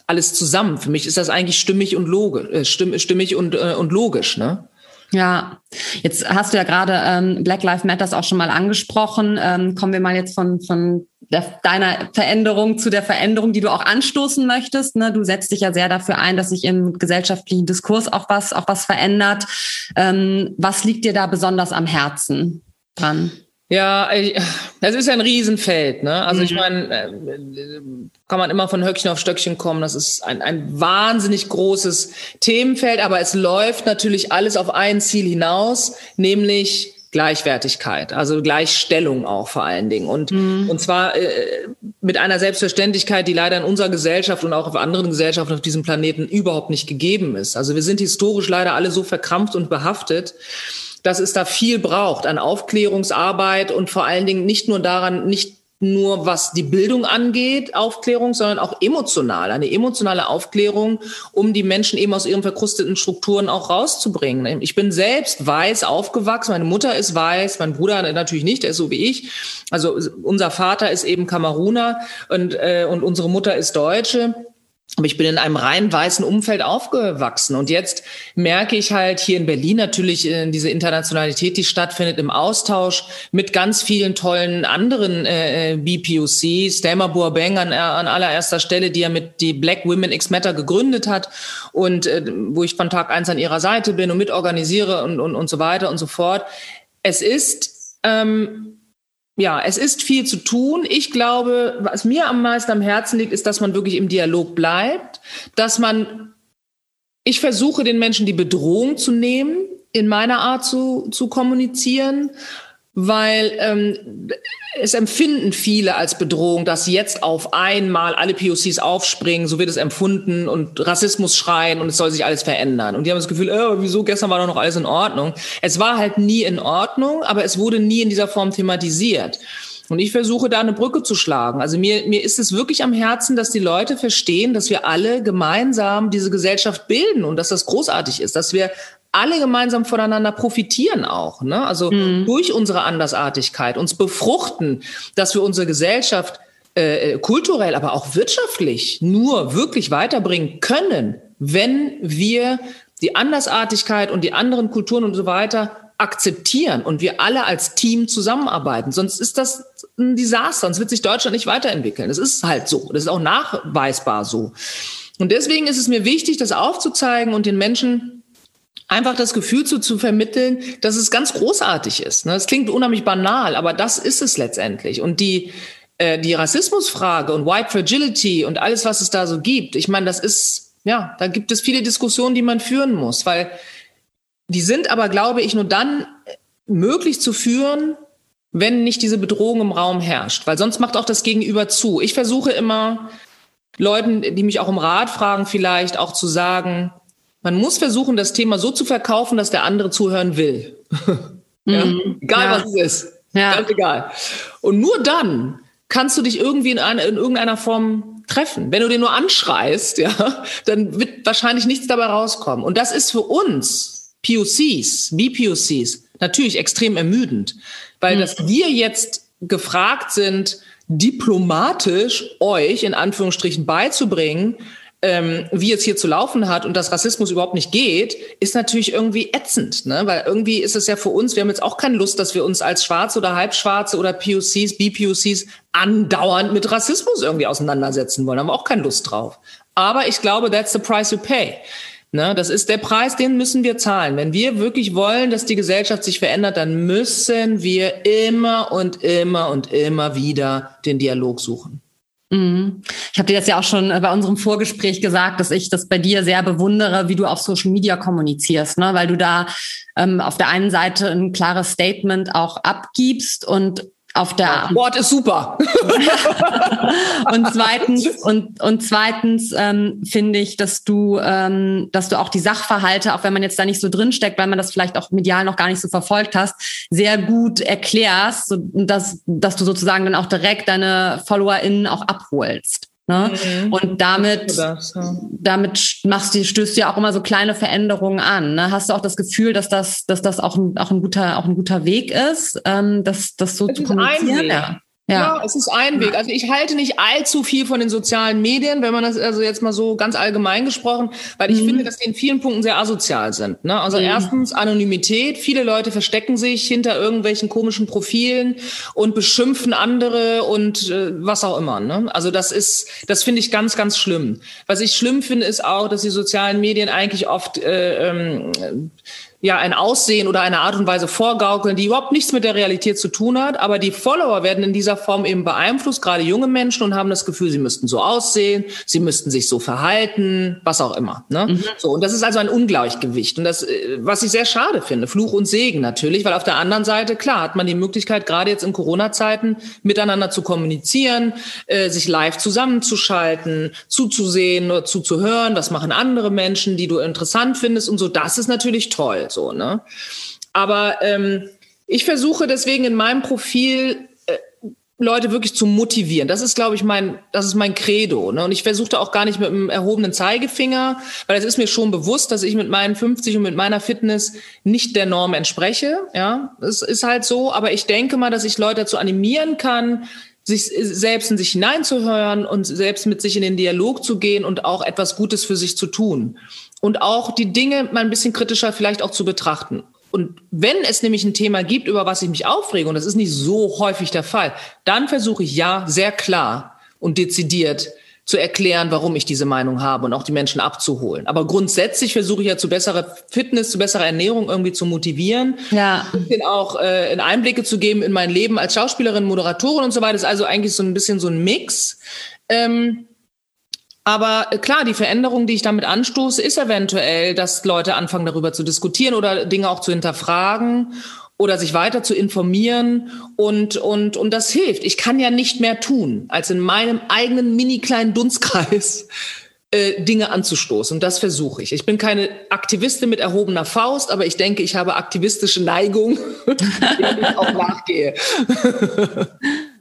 A: alles zusammen. Für mich ist das eigentlich stimmig und logisch, äh, stimmig und, äh, und logisch. Ne?
B: Ja, jetzt hast du ja gerade ähm, Black Lives Matters auch schon mal angesprochen. Ähm, kommen wir mal jetzt von, von der, deiner Veränderung zu der Veränderung, die du auch anstoßen möchtest. Ne? Du setzt dich ja sehr dafür ein, dass sich im gesellschaftlichen Diskurs auch was, auch was verändert. Ähm, was liegt dir da besonders am Herzen dran?
A: Ja, das ist ein Riesenfeld. Ne? Also mhm. ich meine, äh, kann man immer von Höckchen auf Stöckchen kommen. Das ist ein, ein wahnsinnig großes Themenfeld, aber es läuft natürlich alles auf ein Ziel hinaus, nämlich Gleichwertigkeit, also Gleichstellung auch vor allen Dingen. Und, mhm. und zwar äh, mit einer Selbstverständlichkeit, die leider in unserer Gesellschaft und auch auf anderen Gesellschaften auf diesem Planeten überhaupt nicht gegeben ist. Also wir sind historisch leider alle so verkrampft und behaftet, dass es da viel braucht an Aufklärungsarbeit und vor allen Dingen nicht nur daran, nicht nur was die Bildung angeht, Aufklärung, sondern auch emotional, eine emotionale Aufklärung, um die Menschen eben aus ihren verkrusteten Strukturen auch rauszubringen. Ich bin selbst weiß aufgewachsen, meine Mutter ist weiß, mein Bruder natürlich nicht, der ist so wie ich. Also unser Vater ist eben Kameruner und, äh, und unsere Mutter ist Deutsche. Aber ich bin in einem rein weißen Umfeld aufgewachsen. Und jetzt merke ich halt hier in Berlin natürlich äh, diese Internationalität, die stattfindet im Austausch mit ganz vielen tollen anderen äh, BPUCs. Stelma Boabeng an, an allererster Stelle, die ja mit die Black Women X Matter gegründet hat und äh, wo ich von Tag eins an ihrer Seite bin und mitorganisiere und, und, und so weiter und so fort. Es ist ähm, ja, es ist viel zu tun. Ich glaube, was mir am meisten am Herzen liegt, ist, dass man wirklich im Dialog bleibt, dass man, ich versuche den Menschen die Bedrohung zu nehmen, in meiner Art zu, zu kommunizieren weil ähm, es empfinden viele als Bedrohung, dass jetzt auf einmal alle POCs aufspringen, so wird es empfunden und Rassismus schreien und es soll sich alles verändern. Und die haben das Gefühl, äh, wieso, gestern war doch noch alles in Ordnung. Es war halt nie in Ordnung, aber es wurde nie in dieser Form thematisiert. Und ich versuche da eine Brücke zu schlagen. Also mir, mir ist es wirklich am Herzen, dass die Leute verstehen, dass wir alle gemeinsam diese Gesellschaft bilden und dass das großartig ist, dass wir alle gemeinsam voneinander profitieren auch. Ne? Also mhm. durch unsere Andersartigkeit, uns befruchten, dass wir unsere Gesellschaft äh, kulturell, aber auch wirtschaftlich nur wirklich weiterbringen können, wenn wir die Andersartigkeit und die anderen Kulturen und so weiter akzeptieren und wir alle als Team zusammenarbeiten. Sonst ist das ein Desaster, sonst wird sich Deutschland nicht weiterentwickeln. Das ist halt so. Das ist auch nachweisbar so. Und deswegen ist es mir wichtig, das aufzuzeigen und den Menschen einfach das Gefühl zu, zu vermitteln, dass es ganz großartig ist. Ne? Das klingt unheimlich banal, aber das ist es letztendlich. Und die, äh, die Rassismusfrage und White Fragility und alles, was es da so gibt, ich meine, das ist, ja, da gibt es viele Diskussionen, die man führen muss, weil die sind aber, glaube ich, nur dann möglich zu führen, wenn nicht diese Bedrohung im Raum herrscht, weil sonst macht auch das Gegenüber zu. Ich versuche immer, Leuten, die mich auch um Rat fragen, vielleicht auch zu sagen, man muss versuchen, das Thema so zu verkaufen, dass der andere zuhören will. [LAUGHS] ja? Mhm. Egal, ja. was es ist. Ja. Ganz egal. Und nur dann kannst du dich irgendwie in, eine, in irgendeiner Form treffen. Wenn du den nur anschreist, ja, [LAUGHS] dann wird wahrscheinlich nichts dabei rauskommen. Und das ist für uns POCs, BPOCs, natürlich extrem ermüdend, weil mhm. dass wir jetzt gefragt sind, diplomatisch euch in Anführungsstrichen beizubringen, ähm, wie es hier zu laufen hat und dass Rassismus überhaupt nicht geht, ist natürlich irgendwie ätzend, ne? Weil irgendwie ist es ja für uns, wir haben jetzt auch keine Lust, dass wir uns als Schwarze oder Halbschwarze oder POCs, BPOCs andauernd mit Rassismus irgendwie auseinandersetzen wollen. Haben wir auch keine Lust drauf. Aber ich glaube, that's the price you pay. Ne, das ist der Preis, den müssen wir zahlen. Wenn wir wirklich wollen, dass die Gesellschaft sich verändert, dann müssen wir immer und immer und immer wieder den Dialog suchen.
B: Mhm. Ich habe dir das ja auch schon äh, bei unserem Vorgespräch gesagt, dass ich das bei dir sehr bewundere, wie du auf Social Media kommunizierst, ne? weil du da ähm, auf der einen Seite ein klares Statement auch abgibst und auf der
A: Wort ist super. [LAUGHS]
B: und zweitens [LAUGHS] und und zweitens ähm, finde ich, dass du ähm, dass du auch die Sachverhalte, auch wenn man jetzt da nicht so drin steckt, weil man das vielleicht auch medial noch gar nicht so verfolgt hast, sehr gut erklärst, so, dass dass du sozusagen dann auch direkt deine FollowerInnen auch abholst. Ne? Mhm. Und damit, das, ja. damit machst du, stößt du ja auch immer so kleine Veränderungen an. Ne? Hast du auch das Gefühl, dass das, dass das auch ein, auch ein guter, auch ein guter Weg ist, ähm, das, das so das zu kommunizieren?
A: Ja. Ja. ja. es ist ein Weg. Also ich halte nicht allzu viel von den sozialen Medien, wenn man das also jetzt mal so ganz allgemein gesprochen, weil ich mhm. finde, dass die in vielen Punkten sehr asozial sind. Ne? Also mhm. erstens Anonymität. Viele Leute verstecken sich hinter irgendwelchen komischen Profilen und beschimpfen andere und äh, was auch immer. Ne? Also das ist, das finde ich ganz, ganz schlimm. Was ich schlimm finde, ist auch, dass die sozialen Medien eigentlich oft äh, ähm, ja ein Aussehen oder eine Art und Weise vorgaukeln, die überhaupt nichts mit der Realität zu tun hat. Aber die Follower werden in dieser Form eben beeinflusst, gerade junge Menschen, und haben das Gefühl, sie müssten so aussehen, sie müssten sich so verhalten, was auch immer. Ne? Mhm. So, und das ist also ein Ungleichgewicht. Und das, äh, was ich sehr schade finde, Fluch und Segen natürlich, weil auf der anderen Seite, klar, hat man die Möglichkeit, gerade jetzt in Corona-Zeiten miteinander zu kommunizieren, äh, sich live zusammenzuschalten, zuzusehen oder zuzuhören, was machen andere Menschen, die du interessant findest und so. Das ist natürlich toll so, ne? Aber ähm, ich versuche deswegen in meinem Profil äh, Leute wirklich zu motivieren. Das ist, glaube ich, mein, das ist mein Credo. Ne? Und ich versuchte auch gar nicht mit einem erhobenen Zeigefinger, weil es ist mir schon bewusst, dass ich mit meinen 50 und mit meiner Fitness nicht der Norm entspreche. Ja, es ist halt so. Aber ich denke mal, dass ich Leute dazu animieren kann, sich selbst in sich hineinzuhören und selbst mit sich in den Dialog zu gehen und auch etwas Gutes für sich zu tun und auch die Dinge mal ein bisschen kritischer vielleicht auch zu betrachten. Und wenn es nämlich ein Thema gibt, über was ich mich aufrege, und das ist nicht so häufig der Fall, dann versuche ich ja sehr klar und dezidiert zu erklären, warum ich diese Meinung habe und auch die Menschen abzuholen. Aber grundsätzlich versuche ich ja zu besserer Fitness, zu besserer Ernährung irgendwie zu motivieren. Ja. Und auch äh, in Einblicke zu geben in mein Leben als Schauspielerin, Moderatorin und so weiter. Das ist also eigentlich so ein bisschen so ein Mix. Ähm, aber äh, klar, die Veränderung, die ich damit anstoße, ist eventuell, dass Leute anfangen, darüber zu diskutieren oder Dinge auch zu hinterfragen oder sich weiter zu informieren und, und, und das hilft. Ich kann ja nicht mehr tun, als in meinem eigenen mini kleinen Dunstkreis [LAUGHS] äh, Dinge anzustoßen. Und das versuche ich. Ich bin keine Aktivistin mit erhobener Faust, aber ich denke, ich habe aktivistische Neigung, [LAUGHS] denen ich auch nachgehe. [LAUGHS]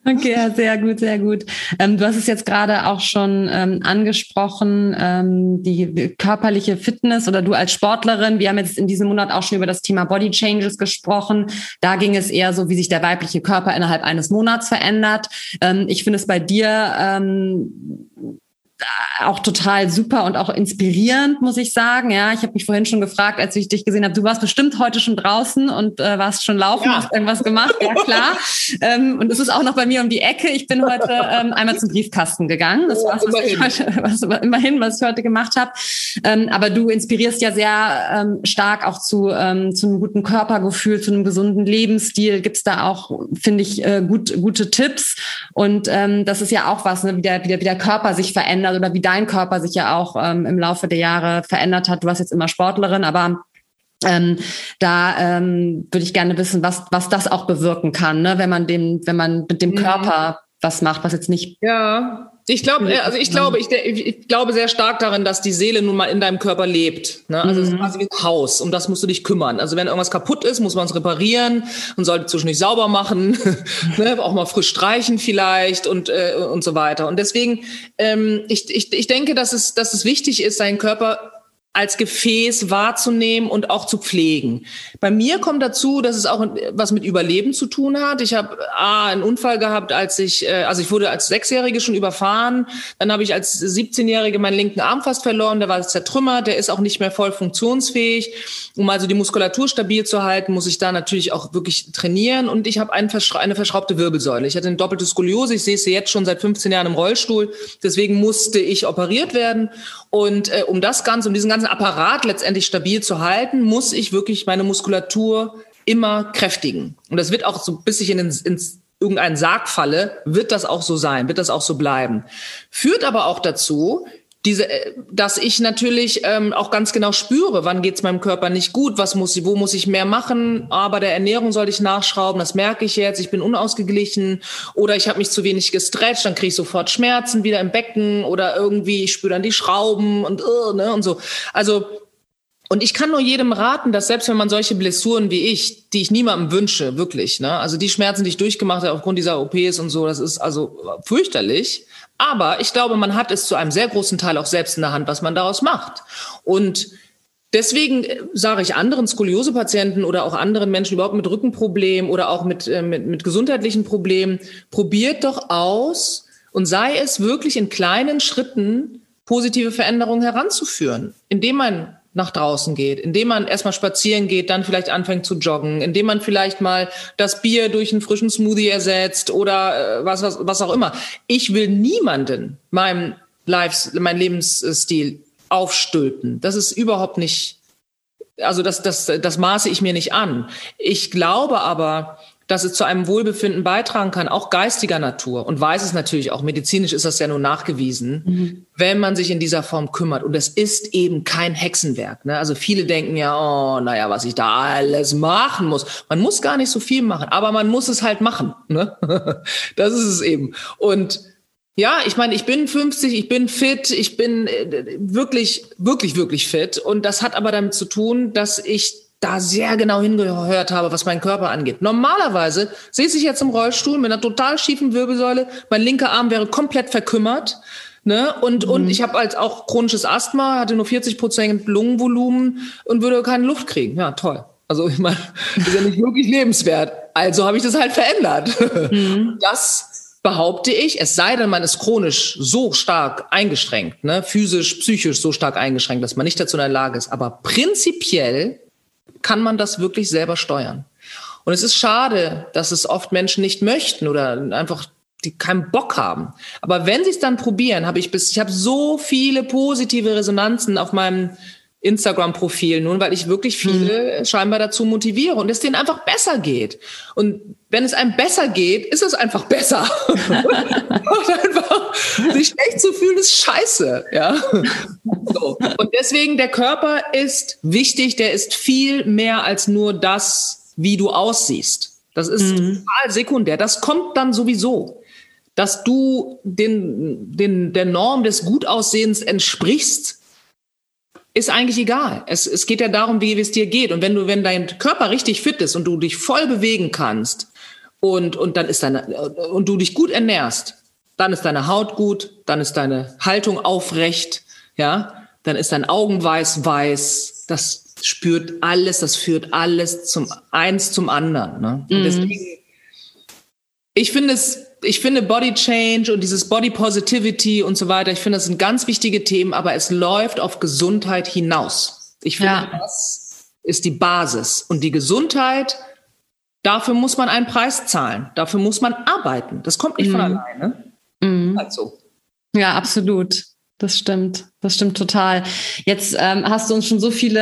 B: Okay, ja, sehr gut, sehr gut. Ähm, du hast es jetzt gerade auch schon ähm, angesprochen, ähm, die körperliche Fitness oder du als Sportlerin. Wir haben jetzt in diesem Monat auch schon über das Thema Body Changes gesprochen. Da ging es eher so, wie sich der weibliche Körper innerhalb eines Monats verändert. Ähm, ich finde es bei dir ähm, auch total super und auch inspirierend, muss ich sagen. Ja, ich habe mich vorhin schon gefragt, als ich dich gesehen habe, du warst bestimmt heute schon draußen und äh, warst schon laufen, ja. hast irgendwas gemacht, ja klar. [LAUGHS] ähm, und es ist auch noch bei mir um die Ecke. Ich bin heute ähm, einmal zum Briefkasten gegangen. Das war was, ich heute, was, immerhin, was ich heute gemacht habe. Ähm, aber du inspirierst ja sehr ähm, stark auch zu, ähm, zu einem guten Körpergefühl, zu einem gesunden Lebensstil. Gibt's da auch, finde ich, äh, gut, gute Tipps. Und ähm, das ist ja auch was, ne, wie, der, wie, der, wie der Körper sich verändert verändert oder wie dein Körper sich ja auch ähm, im Laufe der Jahre verändert hat. Du warst jetzt immer Sportlerin, aber ähm, da ähm, würde ich gerne wissen, was, was das auch bewirken kann, ne? wenn man dem, wenn man mit dem mhm. Körper was macht, was jetzt nicht.
A: Ja, ich glaube, äh, also ich glaube, ich, ich, glaube sehr stark darin, dass die Seele nun mal in deinem Körper lebt. Ne? Also mhm. es ist mhm. quasi wie ein Haus, um das musst du dich kümmern. Also wenn irgendwas kaputt ist, muss man es reparieren und sollte zwischendurch sauber machen, [LAUGHS] ne? auch mal frisch streichen vielleicht und äh, und so weiter. Und deswegen, ähm, ich, ich, ich denke, dass es, dass es wichtig ist, seinen Körper als Gefäß wahrzunehmen und auch zu pflegen. Bei mir kommt dazu, dass es auch was mit Überleben zu tun hat. Ich habe einen Unfall gehabt, als ich, äh, also ich wurde als Sechsjährige schon überfahren. Dann habe ich als 17-Jährige meinen linken Arm fast verloren. Der war zertrümmert. Der ist auch nicht mehr voll funktionsfähig. Um also die Muskulatur stabil zu halten, muss ich da natürlich auch wirklich trainieren. Und ich habe eine verschraubte Wirbelsäule. Ich hatte eine doppelte Skoliose. Ich sehe sie jetzt schon seit 15 Jahren im Rollstuhl. Deswegen musste ich operiert werden. Und äh, um das Ganze, um diesen ganzen Apparat letztendlich stabil zu halten, muss ich wirklich meine Muskulatur immer kräftigen. Und das wird auch so, bis ich in den, ins irgendeinen Sarg falle, wird das auch so sein, wird das auch so bleiben. Führt aber auch dazu, diese, äh, dass ich natürlich ähm, auch ganz genau spüre, wann geht's meinem Körper nicht gut, was muss ich, wo muss ich mehr machen, aber der Ernährung sollte ich nachschrauben, das merke ich jetzt, ich bin unausgeglichen oder ich habe mich zu wenig gestretcht, dann kriege ich sofort Schmerzen wieder im Becken oder irgendwie ich spüre dann die Schrauben und uh, ne, und so. Also und ich kann nur jedem raten, dass selbst wenn man solche Blessuren wie ich, die ich niemandem wünsche, wirklich, ne, also die Schmerzen, die ich durchgemacht habe aufgrund dieser OPs und so, das ist also fürchterlich. Aber ich glaube, man hat es zu einem sehr großen Teil auch selbst in der Hand, was man daraus macht. Und Deswegen äh, sage ich anderen Skoliose-Patienten oder auch anderen Menschen überhaupt mit Rückenproblemen oder auch mit, äh, mit, mit gesundheitlichen Problemen, probiert doch aus und sei es wirklich in kleinen Schritten positive Veränderungen heranzuführen, indem man nach draußen geht, indem man erstmal spazieren geht, dann vielleicht anfängt zu joggen, indem man vielleicht mal das Bier durch einen frischen Smoothie ersetzt oder äh, was, was, was auch immer. Ich will niemanden meinem Lives, mein Lebensstil aufstülpen. Das ist überhaupt nicht, also das, das, das maße ich mir nicht an. Ich glaube aber, dass es zu einem Wohlbefinden beitragen kann, auch geistiger Natur. Und weiß es natürlich auch, medizinisch ist das ja nur nachgewiesen, mhm. wenn man sich in dieser Form kümmert. Und es ist eben kein Hexenwerk. Ne? Also viele denken ja, oh, naja, was ich da alles machen muss. Man muss gar nicht so viel machen, aber man muss es halt machen. Ne? [LAUGHS] das ist es eben. Und ja, ich meine, ich bin 50, ich bin fit, ich bin äh, wirklich, wirklich, wirklich fit. Und das hat aber damit zu tun, dass ich da sehr genau hingehört habe, was meinen Körper angeht. Normalerweise sitze ich jetzt im Rollstuhl mit einer total schiefen Wirbelsäule, mein linker Arm wäre komplett verkümmert. Ne? Und, mhm. und ich habe als auch chronisches Asthma, hatte nur 40 Prozent Lungenvolumen und würde keine Luft kriegen. Ja, toll. Also ich meine, [LAUGHS] ist ja nicht wirklich lebenswert. Also habe ich das halt verändert. Mhm. [LAUGHS] Das behaupte ich, es sei denn, man ist chronisch so stark eingeschränkt, ne, physisch, psychisch so stark eingeschränkt, dass man nicht dazu in der Lage ist. Aber prinzipiell kann man das wirklich selber steuern. Und es ist schade, dass es oft Menschen nicht möchten oder einfach die keinen Bock haben. Aber wenn sie es dann probieren, habe ich bis ich habe so viele positive Resonanzen auf meinem Instagram-Profil, nun weil ich wirklich viele mhm. scheinbar dazu motiviere und es denen einfach besser geht. Und wenn es einem besser geht, ist es einfach besser. [LAUGHS] einfach, sich schlecht zu fühlen, ist scheiße. Ja? So. Und deswegen, der Körper ist wichtig, der ist viel mehr als nur das, wie du aussiehst. Das ist mhm. total sekundär. Das kommt dann sowieso. Dass du den, den, der Norm des Gutaussehens entsprichst, ist eigentlich egal. Es, es geht ja darum, wie es dir geht. Und wenn du, wenn dein Körper richtig fit ist und du dich voll bewegen kannst und, und dann ist deine, und du dich gut ernährst, dann ist deine Haut gut, dann ist deine Haltung aufrecht, ja, dann ist dein Augenweiß weiß, das spürt alles, das führt alles zum eins zum anderen. Ne? Mhm. Deswegen, ich finde es ich finde Body Change und dieses Body Positivity und so weiter, ich finde, das sind ganz wichtige Themen, aber es läuft auf Gesundheit hinaus. Ich finde, ja. das ist die Basis. Und die Gesundheit, dafür muss man einen Preis zahlen. Dafür muss man arbeiten. Das kommt nicht mhm. von alleine.
B: Mhm. Also. Ja, absolut. Das stimmt, das stimmt total. Jetzt ähm, hast du uns schon so viele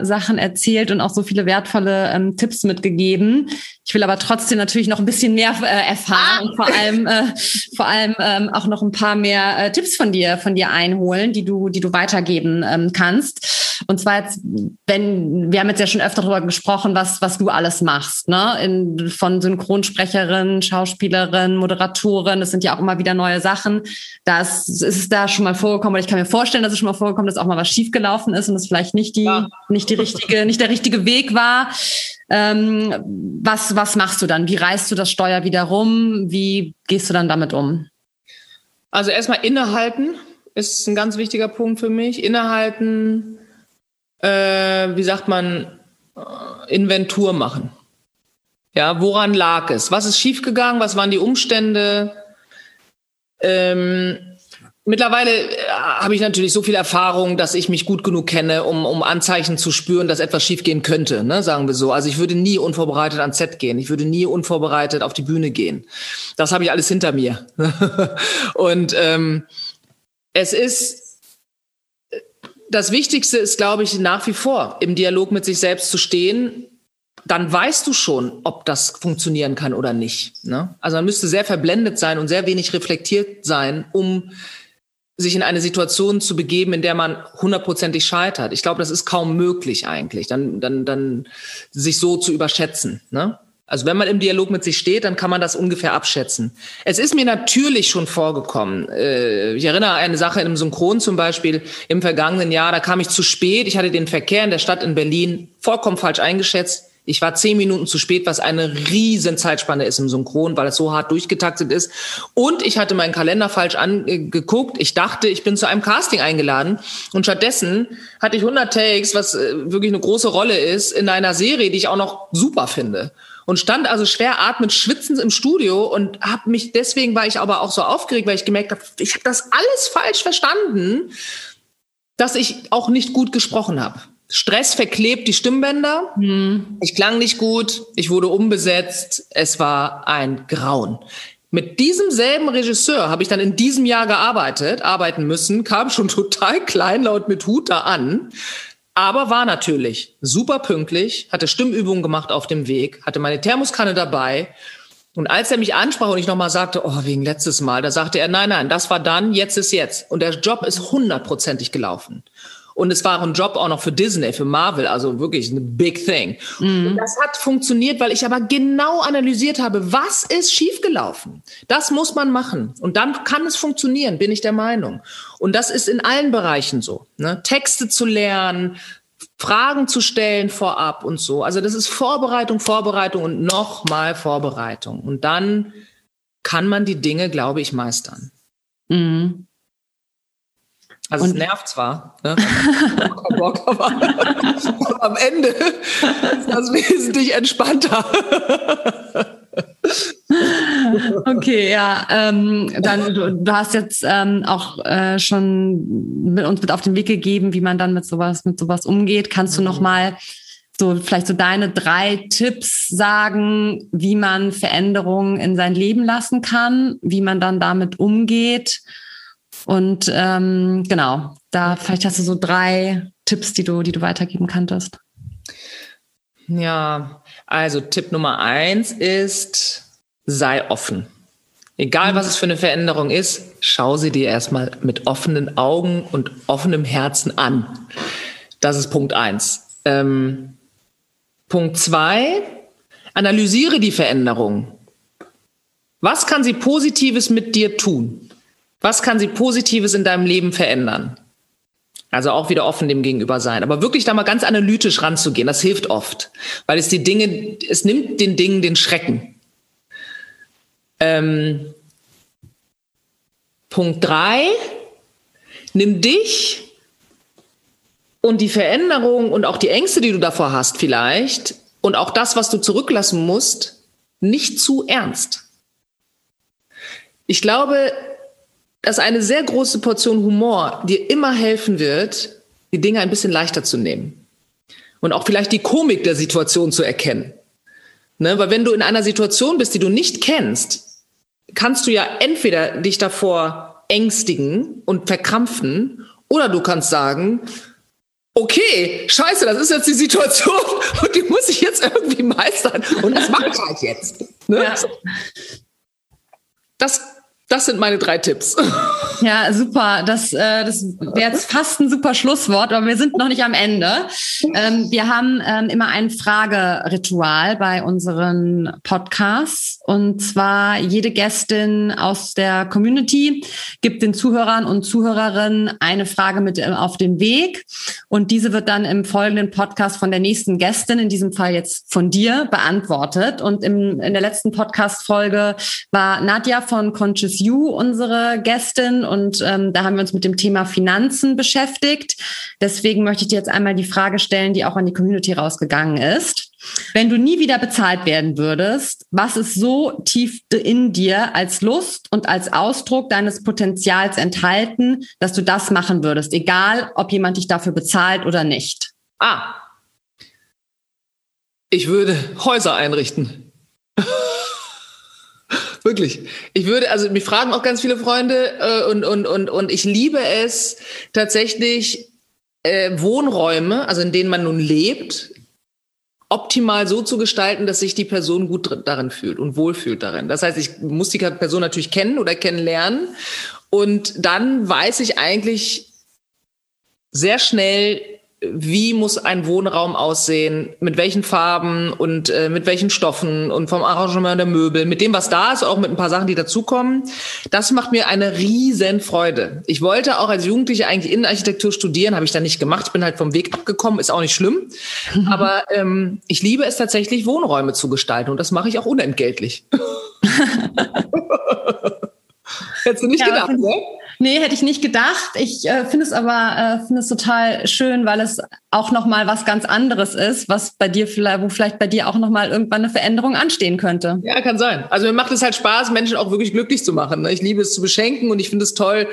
B: äh, Sachen erzählt und auch so viele wertvolle ähm, Tipps mitgegeben. Ich will aber trotzdem natürlich noch ein bisschen mehr äh, erfahren ah. und vor allem, äh, vor allem ähm, auch noch ein paar mehr äh, Tipps von dir, von dir einholen, die du, die du weitergeben ähm, kannst. Und zwar jetzt, wenn, wir haben jetzt ja schon öfter darüber gesprochen, was, was du alles machst, ne? In, von Synchronsprecherin, Schauspielerin, Moderatorin, das sind ja auch immer wieder neue Sachen. Das ist es da schon mal vorgekommen, oder ich kann mir vorstellen, dass es schon mal vorgekommen ist, dass auch mal was schiefgelaufen ist und es vielleicht nicht die, ja. nicht die richtige, nicht der richtige Weg war. Ähm, was, was machst du dann? Wie reißt du das Steuer wieder rum? Wie gehst du dann damit um?
A: Also erstmal innehalten ist ein ganz wichtiger Punkt für mich. Innehalten, äh, wie sagt man, äh, Inventur machen. Ja, woran lag es? Was ist schiefgegangen? Was waren die Umstände? Ähm, mittlerweile äh, habe ich natürlich so viel Erfahrung, dass ich mich gut genug kenne, um, um Anzeichen zu spüren, dass etwas schiefgehen könnte, ne, sagen wir so. Also ich würde nie unvorbereitet ans Set gehen. Ich würde nie unvorbereitet auf die Bühne gehen. Das habe ich alles hinter mir. [LAUGHS] Und ähm, es ist das Wichtigste ist, glaube ich, nach wie vor im Dialog mit sich selbst zu stehen. Dann weißt du schon, ob das funktionieren kann oder nicht. Ne? Also man müsste sehr verblendet sein und sehr wenig reflektiert sein, um sich in eine Situation zu begeben, in der man hundertprozentig scheitert. Ich glaube, das ist kaum möglich eigentlich, dann, dann, dann sich so zu überschätzen. Ne? Also wenn man im Dialog mit sich steht, dann kann man das ungefähr abschätzen. Es ist mir natürlich schon vorgekommen. Äh, ich erinnere an eine Sache einem Synchron zum Beispiel im vergangenen Jahr. Da kam ich zu spät. Ich hatte den Verkehr in der Stadt in Berlin vollkommen falsch eingeschätzt. Ich war zehn Minuten zu spät, was eine riesen Zeitspanne ist im Synchron, weil es so hart durchgetaktet ist. Und ich hatte meinen Kalender falsch angeguckt. Ich dachte, ich bin zu einem Casting eingeladen. Und stattdessen hatte ich 100 Takes, was äh, wirklich eine große Rolle ist, in einer Serie, die ich auch noch super finde und stand also schwer atmend, schwitzend im Studio und habe mich deswegen war ich aber auch so aufgeregt, weil ich gemerkt habe, ich habe das alles falsch verstanden, dass ich auch nicht gut gesprochen habe. Stress verklebt die Stimmbänder. Mhm. Ich klang nicht gut. Ich wurde umbesetzt. Es war ein Grauen. Mit diesem selben Regisseur habe ich dann in diesem Jahr gearbeitet, arbeiten müssen, kam schon [LAUGHS] total kleinlaut mit Hut da an, aber war natürlich super pünktlich, hatte Stimmübungen gemacht auf dem Weg, hatte meine Thermoskanne dabei. Und als er mich ansprach und ich nochmal sagte, oh, wegen letztes Mal, da sagte er, nein, nein, das war dann, jetzt ist jetzt. Und der Job ist hundertprozentig gelaufen. Und es war ein Job auch noch für Disney, für Marvel, also wirklich eine big thing. Mhm. Und das hat funktioniert, weil ich aber genau analysiert habe, was ist schiefgelaufen. Das muss man machen. Und dann kann es funktionieren, bin ich der Meinung. Und das ist in allen Bereichen so. Ne? Texte zu lernen, Fragen zu stellen vorab und so. Also das ist Vorbereitung, Vorbereitung und nochmal Vorbereitung. Und dann kann man die Dinge, glaube ich, meistern. Mhm. Also und es nervt zwar, ne? Bock, aber, aber [LAUGHS] am Ende ist das wesentlich entspannter. [LAUGHS]
B: Okay, ja, ähm, dann du, du hast jetzt ähm, auch äh, schon mit uns mit auf den Weg gegeben, wie man dann mit sowas mit sowas umgeht. Kannst du noch mhm. mal so vielleicht so deine drei Tipps sagen, wie man Veränderungen in sein Leben lassen kann, wie man dann damit umgeht? Und ähm, genau, da vielleicht hast du so drei Tipps, die du, die du weitergeben kanntest.
A: Ja, also Tipp Nummer eins ist, sei offen. Egal, was es für eine Veränderung ist, schau sie dir erstmal mit offenen Augen und offenem Herzen an. Das ist Punkt eins. Ähm, Punkt zwei, analysiere die Veränderung. Was kann sie Positives mit dir tun? Was kann sie Positives in deinem Leben verändern? Also auch wieder offen dem gegenüber sein. Aber wirklich da mal ganz analytisch ranzugehen, das hilft oft. Weil es die Dinge, es nimmt den Dingen den Schrecken. Ähm, Punkt drei, nimm dich und die Veränderung und auch die Ängste, die du davor hast vielleicht und auch das, was du zurücklassen musst, nicht zu ernst. Ich glaube, dass eine sehr große Portion Humor dir immer helfen wird, die Dinge ein bisschen leichter zu nehmen. Und auch vielleicht die Komik der Situation zu erkennen. Ne? Weil wenn du in einer Situation bist, die du nicht kennst, kannst du ja entweder dich davor ängstigen und verkrampfen oder du kannst sagen, okay, scheiße, das ist jetzt die Situation [LAUGHS] und die muss ich jetzt irgendwie meistern und das mache ich halt jetzt. Ne? Ja. Das das sind meine drei Tipps. [LAUGHS]
B: Ja, super. Das, äh, das wäre jetzt fast ein super Schlusswort, aber wir sind noch nicht am Ende. Ähm, wir haben ähm, immer ein Frageritual bei unseren Podcasts. Und zwar jede Gästin aus der Community gibt den Zuhörern und Zuhörerinnen eine Frage mit äh, auf den Weg. Und diese wird dann im folgenden Podcast von der nächsten Gästin, in diesem Fall jetzt von dir, beantwortet. Und im, in der letzten Podcast-Folge war Nadja von Conscious You unsere Gästin und ähm, da haben wir uns mit dem Thema Finanzen beschäftigt. Deswegen möchte ich dir jetzt einmal die Frage stellen, die auch an die Community rausgegangen ist. Wenn du nie wieder bezahlt werden würdest, was ist so tief in dir als Lust und als Ausdruck deines Potenzials enthalten, dass du das machen würdest, egal ob jemand dich dafür bezahlt oder nicht?
A: Ah, ich würde Häuser einrichten. Wirklich. Ich würde, also mich fragen auch ganz viele Freunde äh, und, und, und, und ich liebe es tatsächlich, äh, Wohnräume, also in denen man nun lebt, optimal so zu gestalten, dass sich die Person gut darin fühlt und wohlfühlt darin. Das heißt, ich muss die Person natürlich kennen oder kennenlernen und dann weiß ich eigentlich sehr schnell, wie muss ein Wohnraum aussehen, mit welchen Farben und äh, mit welchen Stoffen und vom Arrangement der Möbel, mit dem, was da ist, auch mit ein paar Sachen, die dazukommen. Das macht mir eine riesen Freude. Ich wollte auch als Jugendliche eigentlich Innenarchitektur studieren, habe ich dann nicht gemacht. Bin halt vom Weg abgekommen, ist auch nicht schlimm. Aber ähm, ich liebe es tatsächlich, Wohnräume zu gestalten und das mache ich auch unentgeltlich. [LAUGHS] Hättest du nicht ja, gedacht, ne?
B: Nee, hätte ich nicht gedacht. Ich äh, finde es aber äh, finde es total schön, weil es auch noch mal was ganz anderes ist, was bei dir vielleicht, wo vielleicht bei dir auch noch mal irgendwann eine Veränderung anstehen könnte.
A: Ja, kann sein. Also mir macht es halt Spaß, Menschen auch wirklich glücklich zu machen. Ne? Ich liebe es zu beschenken und ich finde es toll,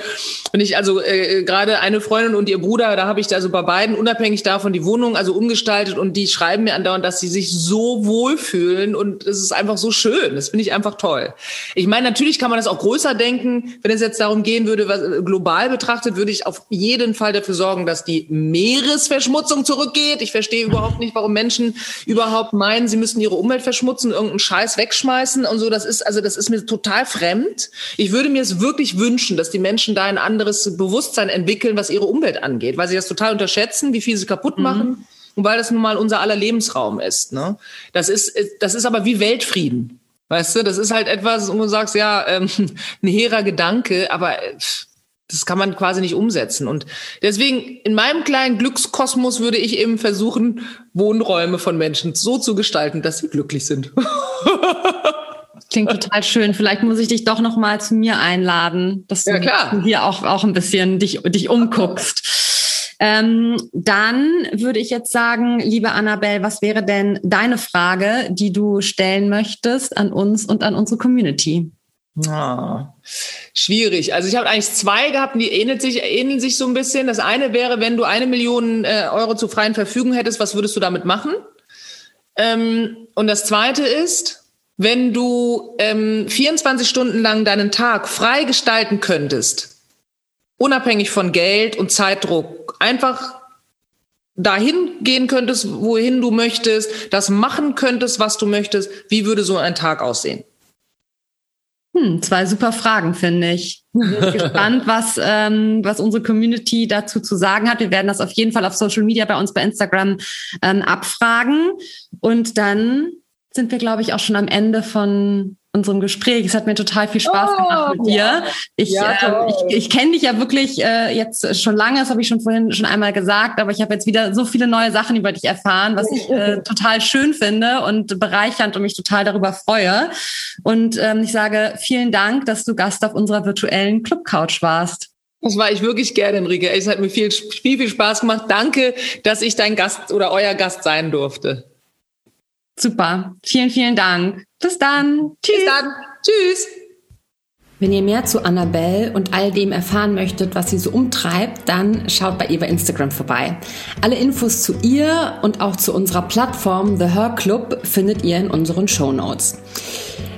A: wenn ich also äh, gerade eine Freundin und ihr Bruder, da habe ich da also bei beiden unabhängig davon die Wohnung also umgestaltet und die schreiben mir andauernd, dass sie sich so wohlfühlen und es ist einfach so schön. Das finde ich einfach toll. Ich meine, natürlich kann man das auch größer denken, wenn es jetzt darum gehen würde, äh, global betrachtet, würde ich auf jeden Fall dafür sorgen, dass die Meeresverschmutzung zurückgeht. Ich verstehe überhaupt nicht, warum Menschen überhaupt meinen, sie müssen ihre Umwelt verschmutzen, irgendeinen Scheiß wegschmeißen und so. Das ist, also, das ist mir total fremd. Ich würde mir es wirklich wünschen, dass die Menschen da ein anderes Bewusstsein entwickeln, was ihre Umwelt angeht, weil sie das total unterschätzen, wie viel sie kaputt mhm. machen. Mhm. Und weil das nun mal unser aller Lebensraum ist. Ne? Das ist, das ist aber wie Weltfrieden. Weißt du, das ist halt etwas, wo du sagst, ja, ähm, [LAUGHS] ein hehrer Gedanke, aber äh, das kann man quasi nicht umsetzen. Und deswegen, in meinem kleinen Glückskosmos würde ich eben versuchen, Wohnräume von Menschen so zu gestalten, dass sie glücklich sind. [LAUGHS]
B: Klingt total schön. Vielleicht muss ich dich doch noch mal zu mir einladen, dass ja, du hier auch, auch ein bisschen dich, dich umguckst. Ähm, dann würde ich jetzt sagen, liebe Annabelle, was wäre denn deine Frage, die du stellen möchtest an uns und an unsere Community?
A: Ah, schwierig. Also ich habe eigentlich zwei gehabt, die ähneln sich, ähneln sich so ein bisschen. Das eine wäre, wenn du eine Million äh, Euro zur freien Verfügung hättest, was würdest du damit machen? Ähm, und das zweite ist, wenn du ähm, 24 Stunden lang deinen Tag frei gestalten könntest, unabhängig von Geld und Zeitdruck, einfach dahin gehen könntest, wohin du möchtest, das machen könntest, was du möchtest, wie würde so ein Tag aussehen?
B: Hm, zwei super Fragen, finde ich. Bin [LAUGHS] gespannt, was, ähm, was unsere Community dazu zu sagen hat. Wir werden das auf jeden Fall auf Social Media bei uns bei Instagram ähm, abfragen. Und dann sind wir, glaube ich, auch schon am Ende von unserem Gespräch. Es hat mir total viel Spaß oh, gemacht mit dir. Ich, ja, äh, ich, ich kenne dich ja wirklich äh, jetzt schon lange, das habe ich schon vorhin schon einmal gesagt, aber ich habe jetzt wieder so viele neue Sachen über dich erfahren, was ich äh, total schön finde und bereichernd und mich total darüber freue. Und ähm, ich sage vielen Dank, dass du Gast auf unserer virtuellen Club Couch warst.
A: Das war ich wirklich gerne, Enrique. Es hat mir viel, viel, viel Spaß gemacht. Danke, dass ich dein Gast oder euer Gast sein durfte.
B: Super. Vielen, vielen Dank. Bis dann.
A: Tschüss. Bis dann. Tschüss.
D: Wenn ihr mehr zu Annabelle und all dem erfahren möchtet, was sie so umtreibt, dann schaut bei ihr bei Instagram vorbei. Alle Infos zu ihr und auch zu unserer Plattform The Her Club findet ihr in unseren Show Notes.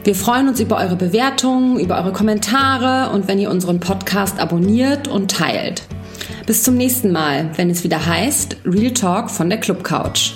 D: Wir freuen uns über eure Bewertungen, über eure Kommentare und wenn ihr unseren Podcast abonniert und teilt. Bis zum nächsten Mal, wenn es wieder heißt Real Talk von der Club Couch.